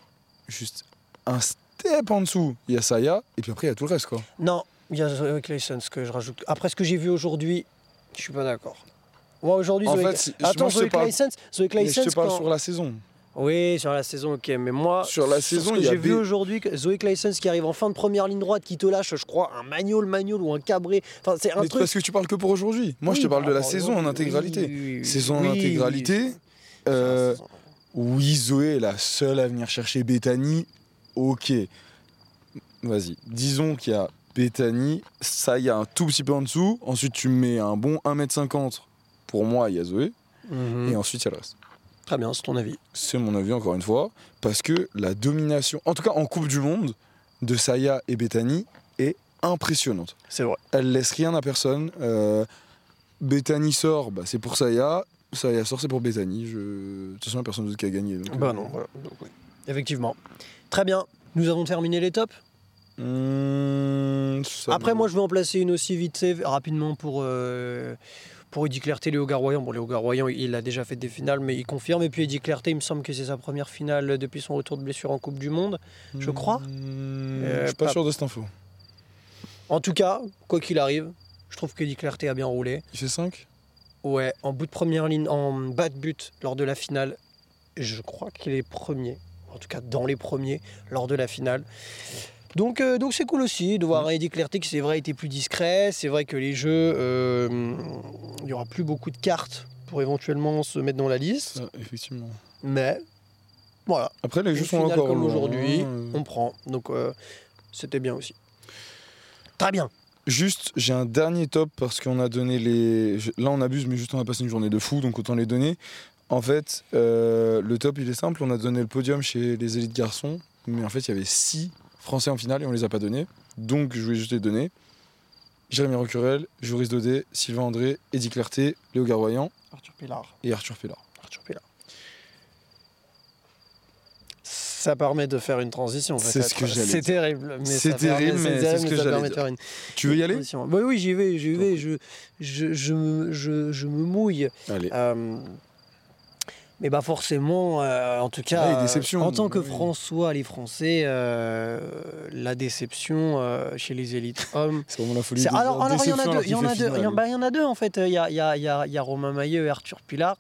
juste un step en dessous, il y a Saya, et puis après, il y a tout le reste, quoi. Non, il y a Zoé Clayson, ce que je rajoute. Après ce que j'ai vu aujourd'hui, je suis pas d'accord. Moi aujourd'hui, fait, Attends, Zoé Clayson, Zoé Mais je Clayson, te parle quand- sur la saison. Oui, sur la saison, ok. Mais moi, Sur la saison, ce que j'ai vu aujourd'hui, Zoé Clayson qui arrive en fin de première ligne droite, qui te lâche, je crois, un magnol, magnol ou un cabré. Enfin, c'est un Mais truc. parce que tu parles que pour aujourd'hui. Moi, je te parle de la bah, saison en intégralité. oui, oui, Saison en intégralité. euh, oui, Zoé est la seule à venir chercher Bethany. Ok. Vas-y. Disons qu'il y a Bethany. Ça, il y a un tout petit peu en dessous. Ensuite, tu mets un bon 1m50. Pour moi, il y a Zoé. Mhm. Et ensuite, il y a le reste. Très bien, c'est ton avis. C'est mon avis, encore une fois. Parce que la domination, en tout cas en Coupe du Monde, de Saya et Bethany est impressionnante. C'est vrai. Elle laisse rien à personne. Euh, Bethany sort, bah, c'est pour Saya. Saya sort, c'est pour Bethany. Je... De toute façon, il n'y a personne d'autre qui a gagné. donc, Bah euh, non, voilà. Donc, oui. Effectivement. Très bien. Nous avons terminé les tops? Mmh, Après, me- moi, je vais en placer une aussi vite fait, rapidement pour, euh, pour Eddie Clerté, Léo Garoyan. Bon, Léo Garoyan, il a déjà fait des finales, mais il confirme. Et puis Eddie Clerté, il me semble que c'est sa première finale depuis son retour de blessure en Coupe du Monde. je crois. Mmh, Euh, je suis pas, pas- sûr de cette info. En tout cas, quoi qu'il arrive, je trouve que Eddie Clerté a bien roulé. Il fait 5 Ouais, en bout de première ligne, en bas de but lors de la finale, je crois qu'il est premier. En tout cas, dans les premiers lors de la finale. Donc, euh, donc c'est cool aussi de voir un Eddie Clerté qui, c'est vrai, était plus discret. C'est vrai que les jeux, euh, il n'y aura plus beaucoup de cartes pour éventuellement se mettre dans la liste. Effectivement. Mais voilà, Après, les jeux sont encore comme aujourd'hui, hein. on prend. Donc, euh, c'était bien aussi. Très bien. Juste, j'ai un dernier top parce qu'on a donné les. Là, on abuse, mais juste on a passé une journée de fou, donc autant les donner. En fait, euh, le top, il est simple. On a donné le podium chez les élites garçons, mais en fait, il y avait six Français en finale et on les a pas donnés. Donc, je voulais juste les donner. Jérémy Rocurel, Joris Daudet, Sylvain André, Eddie Clerté, Léo Garoyan Arthur Pilar. et Arthur Pellard. Arthur Pilar. Ça permet de faire une transition. C'est ce que j'allais C'est terrible. mais C'est terrible, mais c'est ce que j'allais dire. une- Tu veux y aller transition. Oui, oui, j'y vais, j'y vais. Je, je, je, je me mouille. Allez. Euh, mais bah forcément, euh, en tout cas, Ouais, euh, en tant que oui. François, les Français, euh, la déception euh, chez les élites hommes. C'est vraiment la folie. Alors, il y en a deux. alors Il y en a fait deux. Il y bah, en a deux en fait. Il y a, il y a, il y a, il y a Romain Maillot et Arthur Pilar.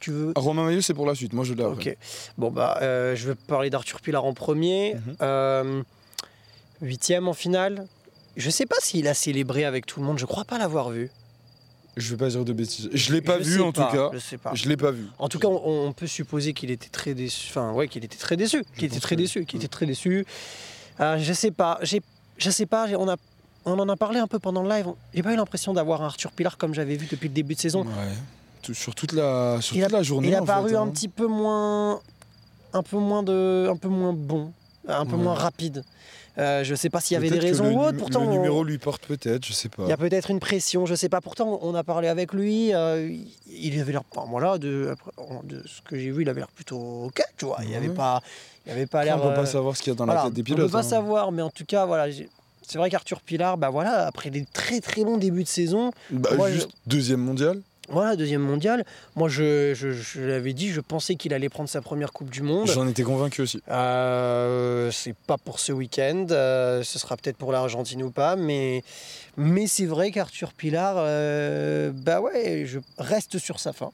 Tu veux Ah, Romain Maillot, c'est pour la suite. Moi, je l'ai. Ok. Bon, bah, je vais parler d'Arthur Pilar en premier. Mhm. Huitième en finale. Je sais pas s'il a célébré avec tout le monde. Je crois pas l'avoir vu. Je vais pas dire de bêtises. Je l'ai pas Je vu en pas, tout cas. Je sais pas. Je l'ai pas vu. En tout cas, on, on peut supposer qu'il était très déçu. Enfin, ouais, qu'il était très déçu. Qu'il était très que déçu. Qu'il était très déçu. Euh, je sais pas. J'ai, je sais pas. On a, on en a parlé un peu pendant le live. J'ai pas eu l'impression d'avoir un Arthur Pilar comme j'avais vu depuis le début de saison. Ouais. Tout- sur toute la, sur Il toute la journée. Il a paru fait, un hein. petit peu moins, un peu moins de, un peu moins bon, un peu Ouais. moins rapide. Euh, je sais pas s'il y avait des raisons ou autres. Pourtant, le on- numéro lui porte peut-être, je sais pas. il y a peut-être une pression. Je sais pas. Pourtant, on a parlé avec lui. euh, il avait l'air, voilà, de, après, de ce que j'ai vu, il avait l'air plutôt ok. Tu vois, il y avait Ouais. pas, il avait pas l'air. on peut pas euh, savoir ce qu'il y a dans voilà, la tête des on pilotes. peut pas hein. savoir, mais en tout cas, voilà. C'est vrai qu'Arthur Pilar, bah voilà, après des très très longs débuts de saison, Bah, Moi, juste deuxième mondial. Voilà, deuxième mondial. Moi, je, je, je l'avais dit, je pensais qu'il allait prendre sa première Coupe du Monde. J'en étais convaincu aussi. Euh, c'est pas pour ce week-end, euh, ce sera peut-être pour l'Argentine ou pas, mais, mais c'est vrai qu'Arthur Pilar, euh, bah ouais, je reste sur sa fin.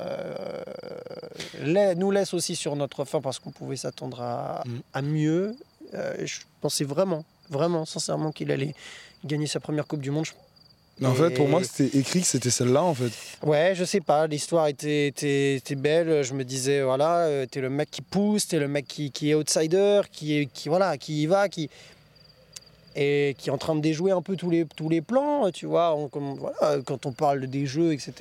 Euh, nous laisse aussi sur notre fin parce qu'on pouvait s'attendre à, Mm. à mieux. Je pensais vraiment, vraiment, sincèrement qu'il allait gagner sa première Coupe du Monde. Je- Mais en fait, pour moi, c'était écrit que c'était celle-là, en fait. Ouais, je sais pas, l'histoire était, était, était belle. Je me disais, voilà, euh, t'es le mec qui pousse, t'es le mec qui, qui est outsider, qui, est, qui, voilà, qui y va, qui. Et qui est en train de déjouer un peu tous les, tous les plans, tu vois, on- comme, voilà, quand on parle des jeux, etc.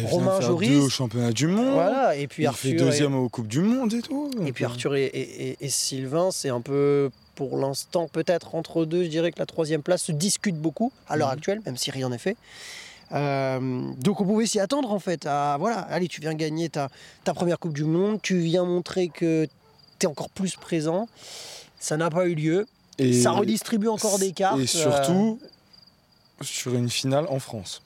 Il Romain Joris. deux au championnat du monde. Voilà, et puis il Arthur. fait et- aux Coupes du Monde et tout. et puis Arthur et, et- et- et Sylvain, c'est un peu, pour l'instant, peut-être entre deux, je dirais que la troisième place se discute beaucoup à l'heure Mhm. actuelle, même si rien n'est fait. Euh, donc on pouvait s'y attendre en fait. À, voilà, allez, tu viens gagner ta, ta première Coupe du Monde, tu viens montrer que tu es encore plus présent. Ça n'a pas eu lieu. Et, Ça redistribue encore des cartes. Et euh, surtout, sur une finale en France.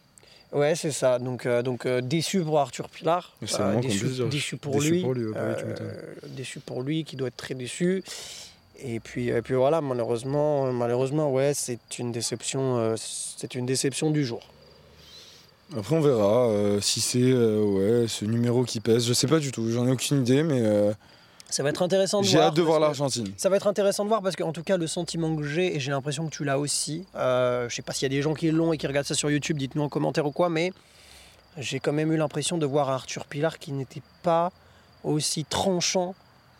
ouais, c'est ça. Donc, euh, donc euh, déçu pour Arthur Pilar. Euh, déçu, déçu pour Déçu lui. pour lui, ouais, bah déçu pour lui, qui doit être très déçu. Et puis, et puis voilà, malheureusement, malheureusement, ouais, c'est une déception, euh, c'est une déception du jour. Après, on verra euh, si c'est euh, ouais, ce numéro qui pèse. Je sais pas du tout, j'en ai aucune idée, mais euh, Ça va être intéressant de j'ai hâte de voir l'Argentine. Ça va être intéressant de voir parce qu'en tout cas, le sentiment que j'ai, et j'ai l'impression que tu l'as aussi, je sais pas s'il y a des gens qui l'ont et qui regardent ça sur YouTube, dites-nous en commentaire ou quoi, mais j'ai quand même eu l'impression de voir Arthur Pilar qui n'était pas aussi tranchant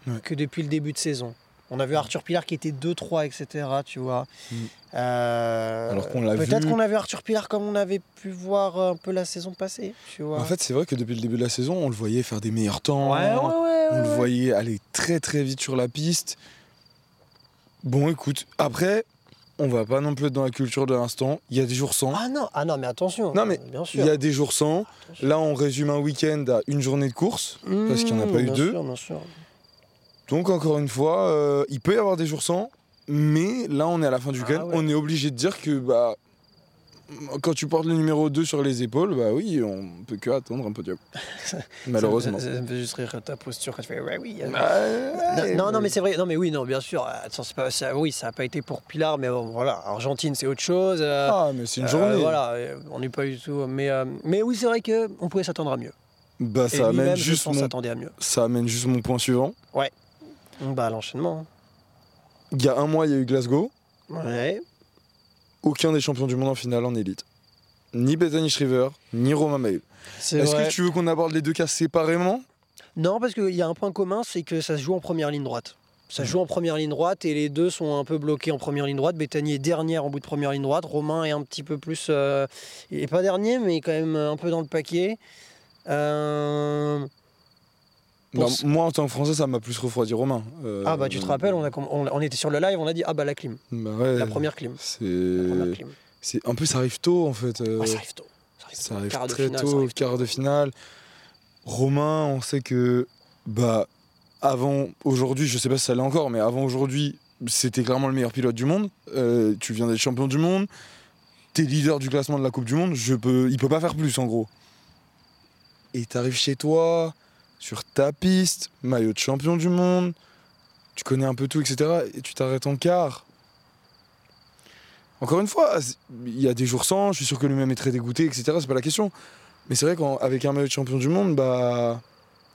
Ouais. que depuis le début de saison. On a vu Arthur Pilar qui était 2-3, etc. Tu vois. Mm. Euh, Alors qu'on l'a Peut-être vu- qu'on a vu Arthur Pilar comme on avait pu voir un peu la saison passée. Tu vois. En fait, c'est vrai que depuis le début de la saison, on le voyait faire des meilleurs temps. ouais, ouais, ouais. On le voyait aller très très vite sur la piste. Bon, écoute, après, on va pas non plus être dans la culture de l'instant. Il y a des jours sans. Ah non, ah non, mais attention. Non, mais bien Il y a des jours sans. Attention. Là, on résume un week-end à une journée de course. parce qu'il y en a pas eu Mmh, bien deux. sûr, bien sûr. Donc, encore une fois, euh, il peut y avoir des jours sans. Mais là, on est à la fin du Ah week-end. ouais. On est obligé de dire que bah, quand tu portes le numéro 2 sur les épaules, bah oui, on peut que attendre un podium. Malheureusement. Ça, ça- ça me fait juste rire ta posture quand tu fais ouais, oui. euh, Bah, ouais, non, non, non, mais c'est vrai. Non, mais oui, non, bien sûr. euh, attends, c'est pas, ça, oui, ça n'a pas été pour Pilar, mais bon, voilà. Argentine, c'est autre chose. euh, Ah, mais c'est une euh, journée. voilà, on n'est pas du tout. Mais, mais oui, c'est vrai que on pouvait s'attendre à mieux. Bah, Et ça amène, juste mon, à mieux. ça amène juste mon point suivant. Bah, l'enchaînement. Il y a un mois, il y a eu Glasgow. hein. Ouais. Aucun des champions du monde en finale en élite. Ni Bethany Shriver, ni Romain. C'est Est-ce que tu veux qu'on aborde les deux cas séparément? Non, parce qu'il y a un point commun, c'est que ça se joue en première ligne droite. Ça se joue en première ligne droite et les deux sont un peu bloqués en première ligne droite. Bethany est dernière en bout de première ligne droite. Romain est un petit peu plus. euh, il n'est pas dernier, mais quand même un peu dans le paquet. Euh, Moi, en tant que Français, ça m'a plus refroidi Romain. Euh, Ah bah tu te rappelles, on, a, comm- on, on était sur le live, on a dit ah bah la clim, bah ouais, la première clim. C'est. En plus, ça arrive tôt, en fait. euh, Ouais, ça arrive tôt. Ça arrive, ça très finale, tôt, quart de finale. Romain, on sait que. Bah, avant aujourd'hui, je sais pas si ça l'est encore, mais avant aujourd'hui, c'était clairement le meilleur pilote du monde. Euh, tu viens d'être champion du monde. T'es leader du classement de la Coupe du Monde. Je peux, il peut pas faire plus, en gros. Et t'arrives chez toi, sur ta piste, maillot de champion du monde. Tu connais un peu tout, etc. Et tu t'arrêtes en quart. Encore une fois, il y a des jours sans, je suis sûr que lui-même est très dégoûté, etc. C'est pas la question. Mais c'est vrai qu'avec un maillot de champion du monde, bah,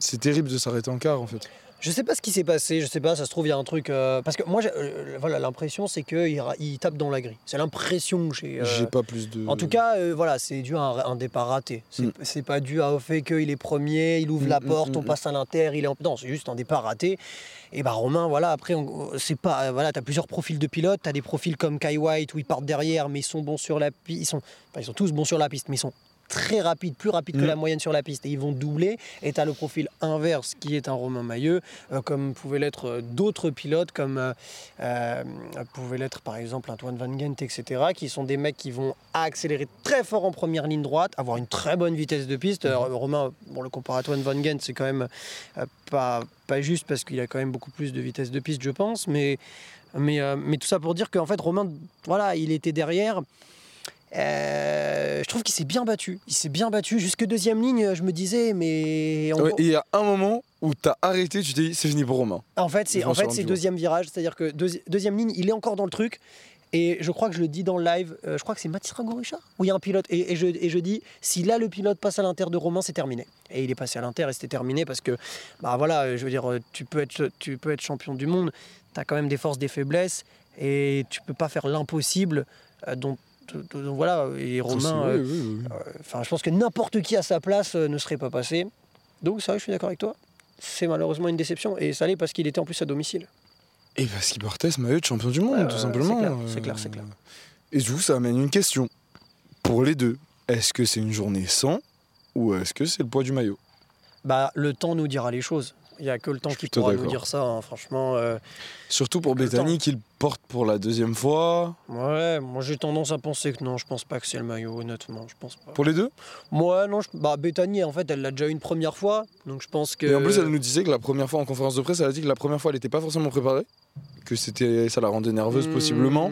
c'est terrible de s'arrêter en quart, en fait. Je sais pas ce qui s'est passé, je sais pas, ça se trouve il y a un truc euh, parce que moi j'ai- euh, voilà l'impression c'est que il, tape dans la grille. C'est l'impression que j'ai. euh, J'ai pas plus de. En tout cas, euh, voilà, c'est dû à un, un départ raté. C'est Mm. c'est pas dû au fait qu'il est premier, il ouvre Mm, la mm, porte, mm, on mm. passe à l'inter, il est en... Non, c'est juste un départ raté. Et bah Romain, voilà, après, on- c'est pas... Voilà, t'as plusieurs profils de pilotes, t'as des profils comme Kai White où ils partent derrière, mais ils sont bons sur la piste. Ils sont... enfin, ils sont tous bons sur la piste, mais ils sont très rapides, plus rapides que Mm. la moyenne sur la piste. Et ils vont doubler. Et t'as le profil inverse qui est un Romain Mailleux, euh, comme pouvaient l'être euh, d'autres pilotes, comme euh, euh, pouvait l'être par exemple Antoine Van Gent, etc., qui sont des mecs qui vont accélérer très fort en première ligne droite, avoir une très bonne vitesse de piste. Euh, Romain, bon, le compare à Antoine Van Gent, c'est quand même pas, pas juste parce qu'il a quand même beaucoup plus de vitesse de piste, je pense, mais, mais, mais tout ça pour dire qu'en fait, Romain, voilà, il était derrière. Euh, je trouve qu'il s'est bien battu. Il s'est bien battu. Jusque deuxième ligne, je me disais, mais. en Ouais, gros- et il y a un moment où t'as arrêté, tu t'es dit, c'est fini pour Romain. en fait, c'est en fait, c'est deuxième virage, c'est-à-dire que deuxi- deuxième ligne, il est encore dans le truc. Et je crois que je le dis dans le live, euh, je crois que c'est Mathis Ragouricha où il y a un pilote. Et, et je, et je dis, si là le pilote passe à l'inter de Romain, c'est terminé. Et il est passé à l'inter et c'était terminé parce que, bah voilà, je veux dire, tu peux être, tu peux être champion du monde, tu as quand même des forces, des faiblesses, et tu peux pas faire l'impossible. euh, dont, voilà, et Romain, euh, oui, oui. Enfin, je pense que n'importe qui à sa place euh, ne serait pas passé. Donc, c'est vrai, je suis d'accord avec toi. C'est malheureusement une déception. Et ça l'est parce qu'il était en plus à domicile. Et parce qu'il portait ce maillot de champion du monde, tout simplement. c'est clair, euh, c'est clair, c'est clair. Et du coup, ça amène une question. Pour les deux, est-ce que c'est une journée sans ou est-ce que c'est le poids du maillot? Bah, le temps nous dira les choses. Il n'y a que le temps qui pourra nous dire ça. hein. Franchement, euh, Surtout pour Bethany qui le porte pour la deuxième fois. ouais, moi j'ai tendance à penser que non, je pense pas que c'est le maillot, honnêtement. Je pense pas. Pour les deux? Moi, non, je... bah, Bethany, en fait, elle l'a déjà eu une première fois. Donc, je pense que. Et en plus, elle nous disait que la première fois en conférence de presse, elle a dit que la première fois, elle n'était pas forcément préparée. Que c'était, ça la rendait nerveuse, Hmm, possiblement.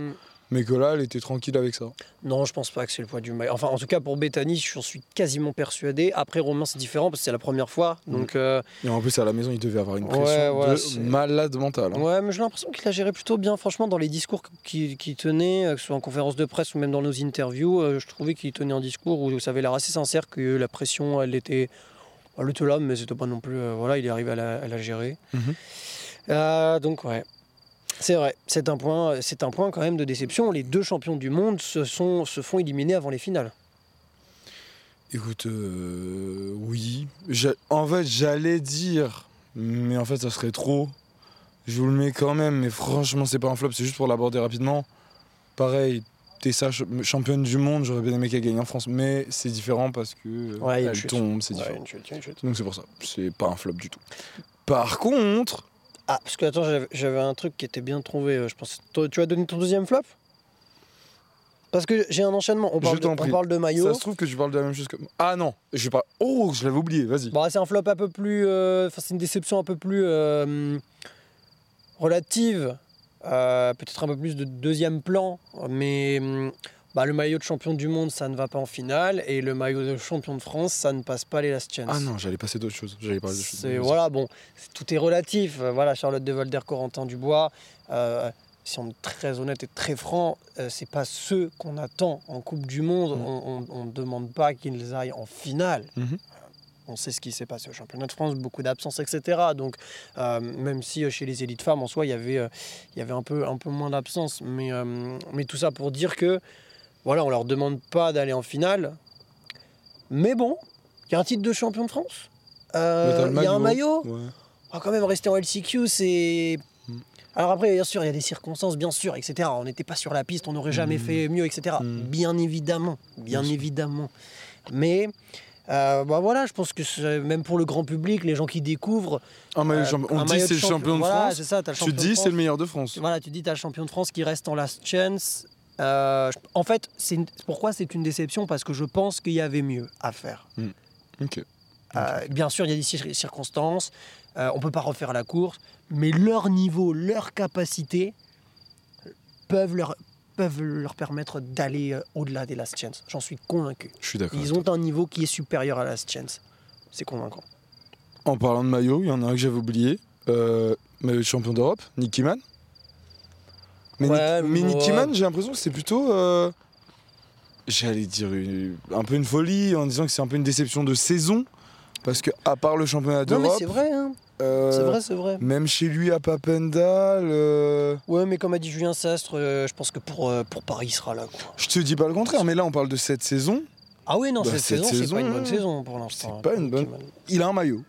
Mais que là, elle était tranquille avec ça. Non, je pense pas que c'est le poids du maillot. Enfin, en tout cas, pour Bethany, j'en suis quasiment persuadé. Après, Romain, c'est différent parce que c'est la première fois. Mm. Donc, euh, Et en plus, à la maison, il devait avoir une Ouais, pression voilà, de c'est- malade mental. hein. ouais, mais j'ai l'impression qu'il a géré plutôt bien. Franchement, dans les discours qu'il tenait, euh, que ce soit en conférence de presse ou même dans nos interviews, euh, je trouvais qu'il tenait un discours où ça avait l'air assez sincère que la pression, elle était, elle était là, mais c'était pas non plus. euh, voilà, il est arrivé à la, à la gérer. Mhm. Euh, donc, ouais. C'est vrai, c'est un, point, c'est un point quand même de déception. Les deux champions du monde se, sont, se font éliminer avant les finales. Écoute, euh, oui. En fait, j'allais dire, mais en fait, ça serait trop. Je vous le mets quand même, mais franchement, c'est pas un flop, c'est juste pour l'aborder rapidement. Pareil, Tessa, ch- championne du monde, j'aurais bien aimé qu'elle gagne en France, mais c'est différent parce que euh, Ouais, elle tombe, c'est Ouais, différent. une chute, une chute. Donc c'est pour ça, c'est pas un flop du tout. Par contre, Ah, parce que attends, j'avais- un truc qui était bien trouvé, euh, je pense. Tu as donné ton deuxième flop? Parce que j'ai un enchaînement. On Je parle, de, on parle de maillot. ça se trouve que tu parles de la même chose que. Ah non, je pas. Oh, je l'avais oublié, vas-y. Bon, c'est un flop un peu plus. euh, Enfin, c'est une déception un peu plus euh, relative. euh, Peut-être un peu plus de deuxième plan. Mais hum, bah, le maillot de champion du monde, ça ne va pas en finale. Et le maillot de champion de France, ça ne passe pas les last chance. Ah non, j'allais passer d'autres choses. J'allais parler de voilà, bon, tout est relatif. Euh, Voilà, Charlotte de Volder, Corentin Dubois. euh, si on est très honnête et très franc, euh, c'est pas ceux qu'on attend en Coupe du Monde. Mm. On ne demande pas qu'ils aillent en finale. Euh, On sait ce qui s'est passé au championnat de France, beaucoup d'absences, etc. Donc, euh, même si euh, chez les élites femmes, en soi, il y avait, euh, y avait un, peu, un peu moins d'absence. Mais, mais tout ça pour dire que, voilà, on leur demande pas d'aller en finale. Mais bon, il y a un titre de champion de France. Euh, t'as Il y a un maillot. Ouais. Quand même, rester en LCQ, c'est. Mm. Alors après, bien sûr, il y a des circonstances, bien sûr, etc. On n'était pas sur la piste, on n'aurait jamais Mm. fait mieux, etc. Mm. Bien évidemment, bien évidemment. Mais, euh, bah voilà, je pense que c'est- même pour le grand public, les gens qui découvrent. Un maillot de euh, un On dit c'est le champion de voilà, France. c'est ça, t'as le Tu champion dis France. c'est le meilleur de France. Voilà, tu dis, tu as le champion de France qui reste en last chance. Euh, en fait, une- pourquoi c'est une déception? Parce que je pense qu'il y avait mieux à faire. Euh, bien sûr, il y a des cir- circonstances, euh, on ne peut pas refaire la course, mais leur niveau, leur capacité peuvent leur, peuvent leur permettre d'aller au-delà des last chance. J'en suis convaincu. Je suis d'accord. Ils ont un niveau qui est supérieur à la last chance. C'est convaincant. En parlant de maillot, il y en a un que j'avais oublié. Maillot de champion d'Europe, Nicky Mann. Mais, Ouais, Nick- mais ouais. Nicky Mann, j'ai l'impression que c'est plutôt. euh, J'allais dire une- un peu une folie en disant que c'est un peu une déception de saison. Parce que, à part le championnat Non, mais d'Europe, c'est vrai, hein. euh, c'est vrai, c'est vrai. même chez lui à Papendal, euh, Ouais, mais comme a dit Julien Sastre, je pense que pour, pour Paris, il sera là. Quoi. je te dis pas le contraire, mais là on parle de cette saison. Ah oui, non, Bah, cette, cette saison, c'est pas une bonne saison pour l'instant. c'est pas pour une bonne-. Il a un maillot.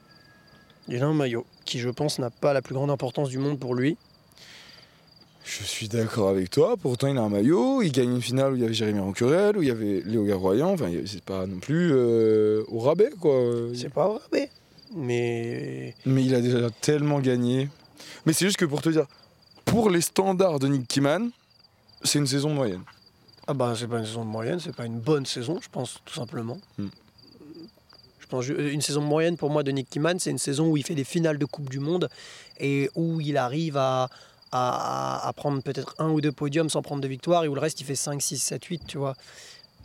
Il a un maillot qui, je pense, n'a pas la plus grande importance du monde pour lui. Je suis d'accord avec toi, pourtant il a un maillot, il gagne une finale où il y avait Jérémy Rancurel, où il y avait Léo Garoyan, enfin c'est pas non plus euh, au rabais quoi. C'est pas vrai, mais- mais Mais il a déjà tellement gagné. Mais c'est juste que pour te dire, pour les standards de Nick Kiman, c'est une saison moyenne. ah bah c'est pas une saison moyenne, c'est pas une bonne saison, je pense tout simplement. Hmm. Je pense ju- une saison moyenne pour moi de Nick Kiman, c'est une saison où il fait des finales de Coupe du Monde et où il arrive à, à, à prendre peut-être un ou deux podiums sans prendre de victoire et où le reste il fait 5, 6, 7, 8, tu vois.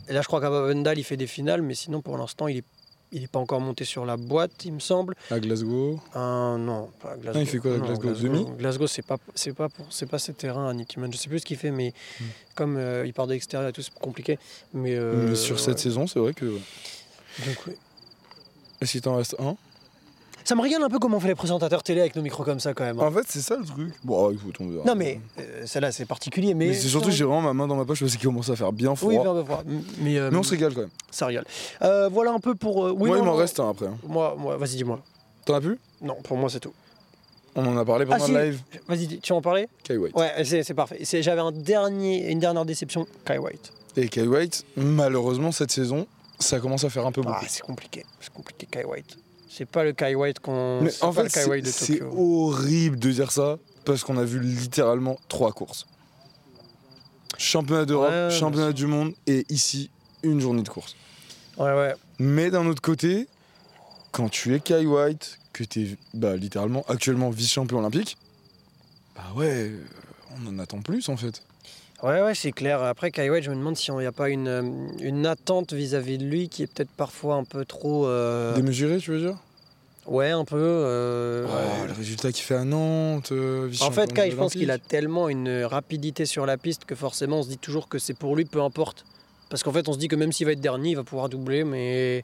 Et là je crois qu'à Bavendal il fait des finales, mais sinon pour l'instant il est il n'est pas encore monté sur la boîte, il me semble. À Glasgow. Euh, non, pas Glasgow. Ah, il fait quoi, Non, Glasgow Demi Glasgow, c'est pas, c'est pas pour, c'est pas ses terrains à Nicky Mann. Je sais plus ce qu'il fait, mais Hmm. comme euh, il part de l'extérieur et tout, c'est compliqué. Mais, euh, Mais sur cette ouais. saison, c'est vrai que. Donc, oui. Est-ce qu'il t'en reste un Ça me régale un peu comment on fait les présentateurs télé avec nos micros comme ça quand même. hein. En fait, c'est ça le truc. Bon, écoute, on verra. Non mais euh, celle-là c'est particulier, mais. Mais c'est surtout que j'ai vraiment ma main dans ma poche parce qu'il commence à faire bien froid. Oui, bien, bien, mais, euh, Mais on se régale quand même. ça régale. Euh, voilà un peu pour. euh, oui, moi, non, il m'en non. reste un après. hein. Moi, moi vas-y, dis-moi. T'en as plus? Non, pour moi c'est tout. On en a parlé pendant Ah, si. le live. Vas-y, dis- tu veux en parler? Kai White. Ouais, c'est c'est parfait. C'est- J'avais un dernier, une dernière déception, Kai White. Et Kai White, malheureusement, cette saison, ça commence à faire un peu beaucoup. Ah, c'est compliqué. C'est compliqué, Kai White. C'est pas le Kai White qu'on. En pas fait, le c'est de horrible de dire ça parce qu'on a vu littéralement trois courses. Championnat d'Europe, Ouais, championnat du monde et ici, une journée de course. Ouais, ouais. Mais d'un autre côté, quand tu es Kai White, que tu es bah, littéralement actuellement vice-champion olympique, bah ouais, on en attend plus en fait. Ouais, ouais, c'est clair. Après, Kai White, je me demande s'il n'y a pas une, euh, une attente vis-à-vis de lui qui est peut-être parfois un peu trop. euh, Démesuré, tu veux dire? Ouais, un peu. euh, Oh, Le résultat qu'il fait à Nantes. euh, En fait, Kai, je pense qu'il a tellement une rapidité sur la piste que forcément, on se dit toujours que c'est pour lui, peu importe. Parce qu'en fait, on se dit que même s'il va être dernier, il va pouvoir doubler, mais.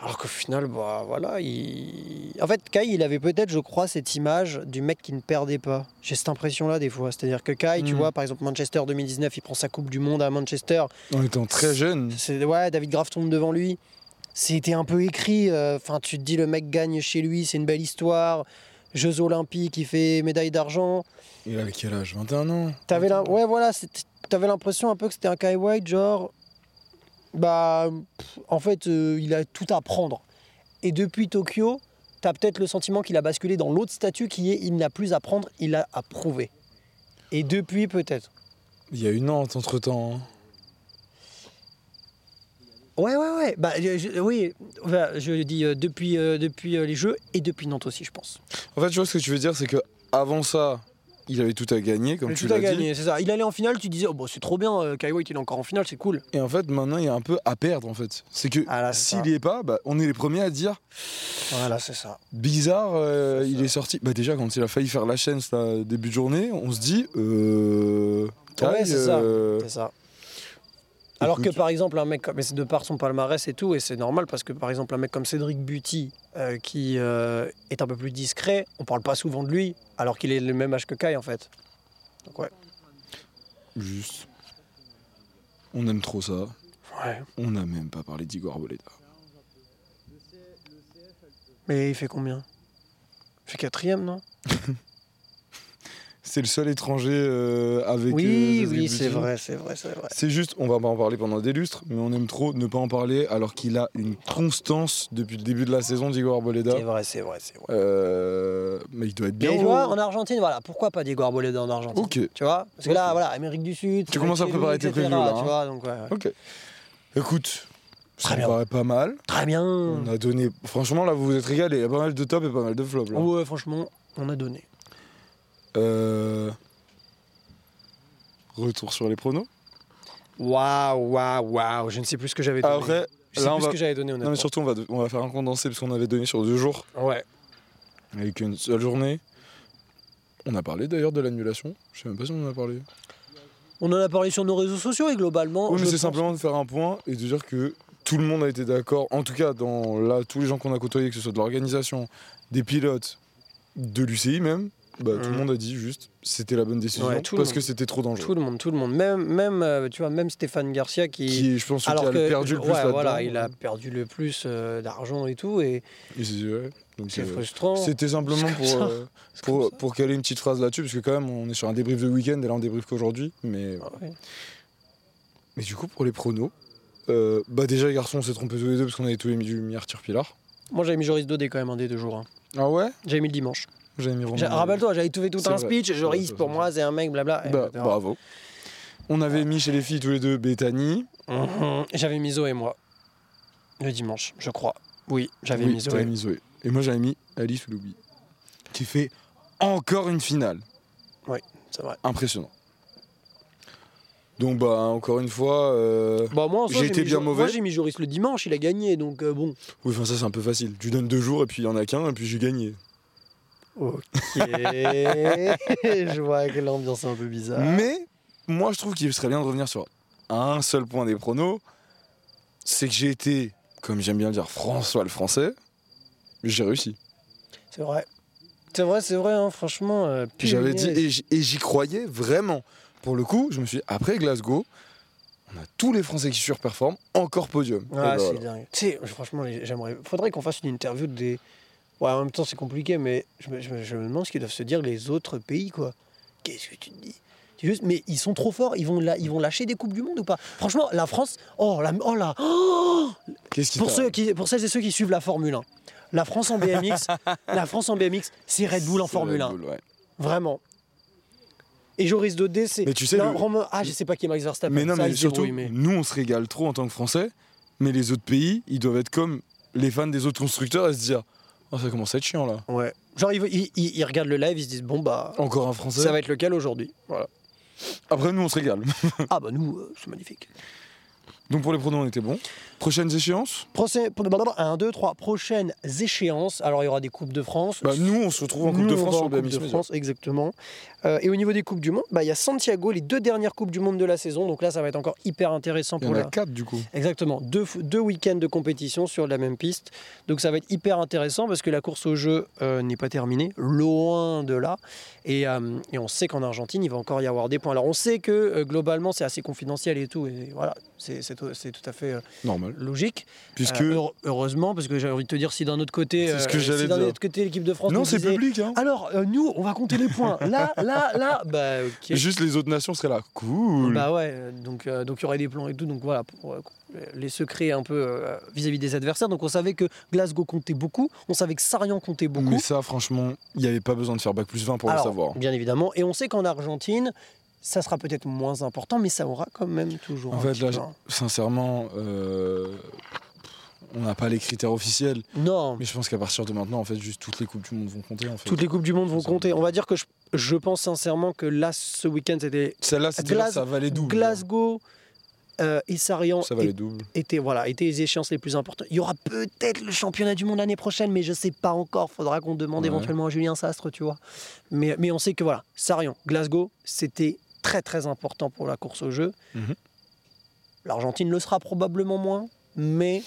Alors qu'au final, bah voilà, il. En fait, Kai, il avait peut-être, je crois, cette image du mec qui ne perdait pas. J'ai cette impression-là des fois. C'est-à-dire que Kai, tu Mm. vois, par exemple, Manchester 2019, il prend sa Coupe du Monde à Manchester. En étant très jeune. C'est ouais, David Graf tombe devant lui. C'était un peu écrit. euh, Enfin, tu te dis le mec gagne chez lui, c'est une belle histoire. Jeux Olympiques, il fait médaille d'argent. Il avait quel âge? 21 ans? T'avais ouais, voilà, t'avais l'impression un peu que c'était un Kai White, genre, bah, pff, en fait, euh, il a tout à prendre. Et depuis Tokyo, t'as peut-être le sentiment qu'il a basculé dans l'autre statut qui est il n'a plus à prendre, il a à prouver. Et depuis, peut-être. Il y a eu Nantes entre temps. Ouais, ouais, ouais. Bah, je- oui, je dis euh, depuis, euh, depuis les Jeux et depuis Nantes aussi, je pense. En fait, tu vois ce que tu veux dire, c'est que avant ça, il avait tout à gagner, comme tu tout l'as dit. gagné, c'est ça. Il allait en finale, tu disais, oh, bah, c'est trop bien, euh, Kai White, il est encore en finale, c'est cool. Et en fait, maintenant, il y a un peu à perdre, en fait. C'est que Ah s'il n'y est pas, bah, on est les premiers à dire Voilà, c'est ça. bizarre, euh, il ça. est sorti. Bah, déjà, quand il a failli faire la chaîne, début de journée, on se dit. Euh, Ouais, Kai, c'est ça. euh, C'est ça. Alors que par exemple un mec comme mais c'est de par son palmarès et tout et c'est normal parce que par exemple un mec comme Cédric Buty euh, qui euh, est un peu plus discret, on parle pas souvent de lui alors qu'il est le même âge que Kai en fait. Donc ouais. Juste. On aime trop ça. Ouais. On n'a même pas parlé d'Igor Arboleda. Mais il fait combien? Il fait quatrième non? C'est le seul étranger euh, avec. Oui euh, oui c'est vrai c'est vrai c'est vrai. C'est juste, on va pas en parler pendant des lustres, mais on aime trop ne pas en parler alors qu'il a une constance depuis le début de la saison d'Igor Arboleda. C'est vrai c'est vrai c'est vrai. Euh, mais il doit être bien. Mais tu vois haut. en Argentine voilà pourquoi pas Diego Arboleda en Argentine Ok, Tu vois Parce que là voilà Amérique du Sud. Tu commences à préparer tes etc., previews, là, Tu hein. vois donc ouais, ouais. ok. Écoute, ça me paraît pas mal. Très bien. On a donné. Franchement, là, vous vous êtes régalé. Il y a pas mal de top et pas mal de flop. Là. Ouais franchement on a donné. Euh, Retour sur les pronos. Waouh, waouh, waouh, je ne sais plus ce que j'avais donné. Après, je sais là, on plus va. ce que j'avais donné Non, mais surtout, on va, on va faire un condensé parce qu'on avait donné sur deux jours Ouais. avec une seule journée. On a parlé d'ailleurs de l'annulation. Je sais même pas si on en a parlé. On en a parlé sur nos réseaux sociaux et globalement. Oui, mais je c'est pense- simplement de faire un point et de dire que tout le monde a été d'accord. En tout cas, dans là, tous les gens qu'on a côtoyés, que ce soit de l'organisation, des pilotes, de l'UCI même, bah, tout le Mhm. monde a dit juste c'était la bonne décision Ouais, parce que c'était trop dangereux. Tout le monde, tout le monde. Même, même euh, tu vois, même Stéphane Garcia qui. Qui, je pense, a que, perdu le plus ouais, voilà, il a perdu le plus euh, d'argent et tout, et Et c'est- euh, frustrant. C'était simplement pour, pour, pour caler une petite phrase là-dessus, parce que quand même, on est sur un débrief de week-end, et là, on débrief qu'aujourd'hui. Mais, Ah ouais. mais du coup, pour les pronos, bah déjà, les garçons, on s'est trompés tous les deux, parce qu'on avait tous les mis du mi Arthur Pilar. Moi j'avais mis Joris Dodé quand même un des deux jours. hein. Ah ouais? J'avais mis le dimanche. J'avais mis Romain. Rappelle-toi, j'avais tout fait tout un vrai. speech. Joris Ouais, pour moi c'est un mec, blabla. Bah, bravo. On avait mis chez les filles tous les deux Bethany. Mhm. J'avais mis Zoé moi. Le dimanche, je crois. Oui, j'avais Oui, mis Zoé. mis Zoé. Et moi, j'avais mis Alice Loubi. Qui fait encore une finale. C'est vrai. Impressionnant. Donc, bah, encore une fois. euh, Bah, J'ai été bien mauvais. Moi, j'ai mis Joris le dimanche, il a gagné, donc euh, bon. Oui, enfin, ça, c'est un peu facile. Tu donnes deux jours, et puis il y en a qu'un, et puis j'ai gagné. Ok. je vois que l'ambiance est un peu bizarre. Mais moi, je trouve qu'il serait bien de revenir sur un seul point des pronos. C'est que j'ai été, comme j'aime bien dire, François le français. J'ai réussi. C'est vrai. C'est vrai, c'est vrai, hein, franchement. euh, J'avais dit, et j'y croyais vraiment. Pour le coup, je me suis dit, après Glasgow, on a tous les Français qui surperforment, encore podium. Ah, c'est voilà. dingue. Tu sais, franchement, j'aimerais. Faudrait qu'on fasse une interview des. Ouais, en même temps, c'est compliqué, mais je me, je me- je me demande ce qu'ils doivent se dire les autres pays, quoi. Qu'est-ce que tu te dis juste, mais ils sont trop forts, ils vont, la- ils vont lâcher des Coupes du Monde ou pas? Franchement, la France, oh la, oh la, oh qui pour, ceux qui, pour celles et ceux qui suivent la Formule 1, la France en BMX, la France en BMX, c'est Red Bull en Formule Red 1, Bull, ouais. vraiment. Et Joris Dodé, c'est. Mais tu sais, le- Ah, je sais pas qui est Max Verstappen. Mais non, ça, mais surtout, mais- nous, on se régale trop en tant que Français, mais les autres pays, ils doivent être comme les fans des autres constructeurs et se dire Oh, ça commence à être chiant là. Ouais. Genre, ils, ils- ils- ils regardent le live, ils se disent bon, bah, Encore un Français ça va être lequel aujourd'hui? Voilà. Après, nous, on se régale. Ah bah nous, euh, c'est magnifique. Donc pour les pronos, on était bon. Prochaines échéances 1, 2, 3. Prochaines échéances. Alors il y aura des Coupes de France. bah, Nous, on se retrouve en Coupe Nous, de on France sur en Coupe de. France, exactement. Euh, et au niveau des Coupes du Monde, bah, il y a Santiago, les deux dernières Coupes du Monde de la saison. Donc là, ça va être encore hyper intéressant Il y pour en a la... quatre, du coup. Exactement, deux, deux week-ends de compétition sur la même piste. Donc ça va être hyper intéressant parce que la course au jeu euh, n'est pas terminée, loin de là. Et, euh, et on sait qu'en Argentine, il va encore y avoir des points. Alors on sait que globalement, c'est assez confidentiel et tout. Et voilà, c'est c'est tout, à fait euh, Normal. logique. Puisque. Euh, heure- heureusement, parce que j'ai envie de te dire, si d'un autre côté, C'est ce que euh, si d'un autre côté, l'équipe de France non, c'est disait, public, hein. alors, nous, on va compter les points. Là, là, là, bah. Juste les autres nations seraient là. Cool. Bah ouais, donc donc il y aurait des plans et tout, donc voilà, pour les secrets un peu vis-à-vis des adversaires. Donc on savait que Glasgow comptait beaucoup, on savait que Sarian comptait beaucoup. Mais ça, franchement, il n'y avait pas besoin de faire bac plus 20 pour Alors, le savoir. Bien évidemment, et on sait qu'en Argentine, ça sera peut-être moins important, mais ça aura quand même toujours. En un fait, là, hein. sincèrement, euh, on n'a pas les critères officiels. non, Mais je pense qu'à partir de maintenant, en fait, juste toutes les Coupes du Monde vont compter. En fait. toutes les coupes du monde vont compter. On va dire que je, je pense sincèrement que là, ce week-end, c'était Celle-là, c'était Glas- ça valait double. Glasgow. euh, double. étaient, voilà, étaient les échéances les plus importantes. Il y aura peut-être le championnat du monde l'année prochaine, mais je sais pas encore. Faudra qu'on demande Ouais. éventuellement à Julien Sastre, tu vois. Mais, mais on sait que voilà, Sarian, Glasgow, c'était très très important pour la course au jeu. Mhm. L'Argentine le sera probablement moins, mais,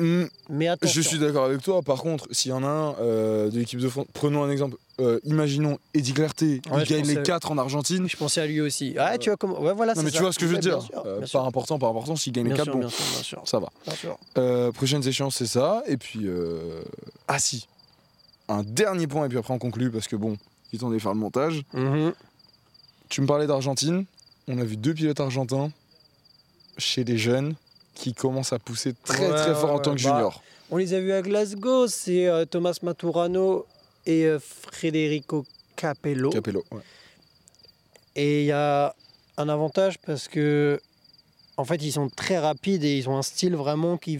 Hmm, mais attention. Je suis d'accord avec toi. Par contre, s'il y en a un euh, de l'équipe de France, prenons un exemple. Euh, imaginons Eddie Clarté, Ouais, il gagne les pensais- 4 en Argentine. Je pensais à lui aussi. Ah, tu vois comment Ouais, voilà. Non, mais tu vois ce que je veux dire. sûr, Euh, pas important, pas important. S'il gagne les Bien 4, sûr, bon, bien sûr, bien sûr, ça va. bien sûr. Prochaines échéances, c'est ça. Et puis, ah si, un dernier point, et puis après on conclut, parce que bon, il est temps de faire le montage. Mhm. Tu me parlais d'Argentine. On a vu deux pilotes argentins chez les jeunes qui commencent à pousser très Ouais, très fort ouais, en tant que Bah, junior. On les a vus à Glasgow, c'est euh, Thomas Maturano et euh, Federico Capello. Capello. ouais. Et il y a un avantage parce que, en fait, ils sont très rapides et ils ont un style vraiment qui,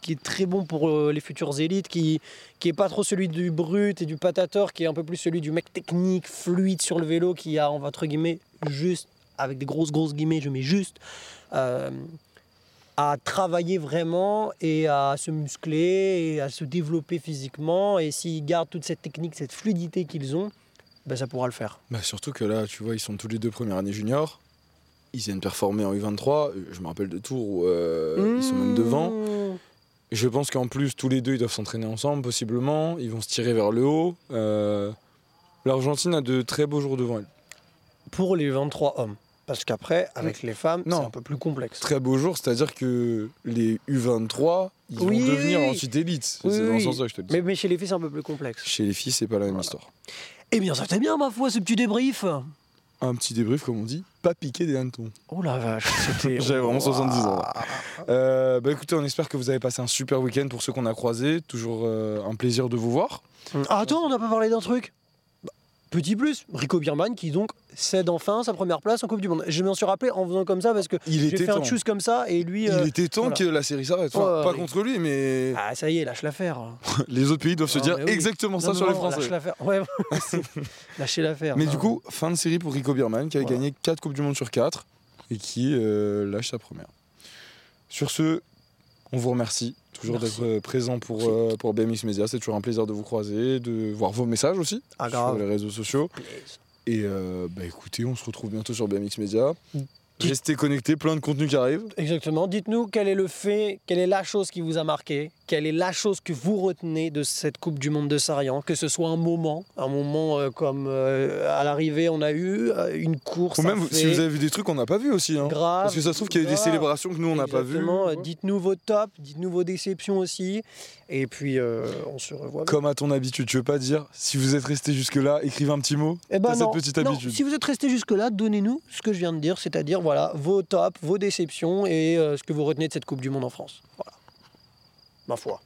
qui est très bon pour euh, les futures élites, qui qui est pas trop celui du brut et du patator, qui est un peu plus celui du mec technique, fluide sur le vélo, qui a, entre guillemets, juste, avec des grosses grosses guillemets, je mets juste, euh, à travailler vraiment et à se muscler et à se développer physiquement. Et s'ils gardent toute cette technique, cette fluidité qu'ils ont, ben ça pourra le faire. Bah, surtout que là, tu vois, ils sont tous les deux premières années junior. Ils viennent performer en U23. Je me rappelle de tours où euh, ils sont même devant. Je pense qu'en plus, tous les deux, ils doivent s'entraîner ensemble, possiblement. Ils vont se tirer vers le haut. Euh, L'Argentine a de très beaux jours devant elle. Pour les 23 hommes. Parce qu'après, avec les femmes, c'est un peu plus complexe. Très beaux jours, c'est-à-dire que les U23, ils Oui, vont devenir oui, oui. ensuite élites. Oui, c'est dans ce sens-là que je te dis. Mais, mais chez les filles, c'est un peu plus complexe. Chez les filles, c'est pas la même Voilà. histoire. Eh bien, ça fait bien, ma foi, ce petit débrief. Un petit débrief, comme on dit, pas piqué des hannetons. Oh la vache, c'était. J'avais vraiment 70 ans, là. Euh, bah écoutez, on espère que vous avez passé un super week-end pour ceux qu'on a croisés. Toujours euh, un plaisir de vous voir. Ah, attends, on n'a pas parlé d'un truc? Petit plus, Rico Bierman qui donc cède enfin sa première place en Coupe du Monde. Je m'en suis rappelé en faisant comme ça parce que Il j'ai était fait un temps. choose comme ça et lui. Il euh, était temps voilà. que la série s'arrête. Enfin, pas oui. contre lui, mais Ah, ça y est, lâche l'affaire. les autres pays doivent se dire oui. exactement ça Non, sur les Français. Lâche l'affaire. Ouais, lâchez l'affaire. Mais du coup, fin de série pour Rico Bierman qui a Voilà. gagné 4 Coupes du Monde sur 4 et qui euh, lâche sa première. Sur ce, on vous remercie toujours d'être euh, présent pour, euh, pour BMX Media. C'est toujours un plaisir de vous croiser, de voir vos messages aussi Ah, sur les réseaux sociaux. Et euh, bah écoutez, on se retrouve bientôt sur BMX Media. Restez connectés, plein de contenu qui arrive. Exactement. Dites-nous quel est le fait, quelle est la chose qui vous a marqué, quelle est la chose que vous retenez de cette Coupe du Monde de Sarian, que ce soit un moment, un moment euh, comme euh, à l'arrivée on a eu euh, une course. Ou même si vous avez vu des trucs qu'on n'a pas vu aussi. hein. grave. Parce que ça se trouve qu'il y a eu des célébrations que nous on n'a pas. Euh, Dites-nous vos tops, dites-nous vos déceptions aussi, et puis on se revoit. Comme à ton habitude, tu veux pas dire si vous êtes resté jusque-là, écrivez un petit mot. Eh ben non, cette petite non, habitude. Si vous êtes resté jusque-là, donnez-nous ce que je viens de dire, c'est-à-dire voilà vos tops, vos déceptions et ce que vous retenez de cette Coupe du Monde en France. Voilà. Ma foi.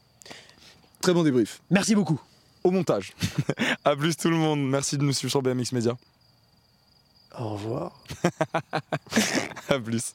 Très bon débrief. Merci beaucoup. Au montage. à plus tout le monde. Merci de nous suivre sur BMX Media. Au revoir. À plus.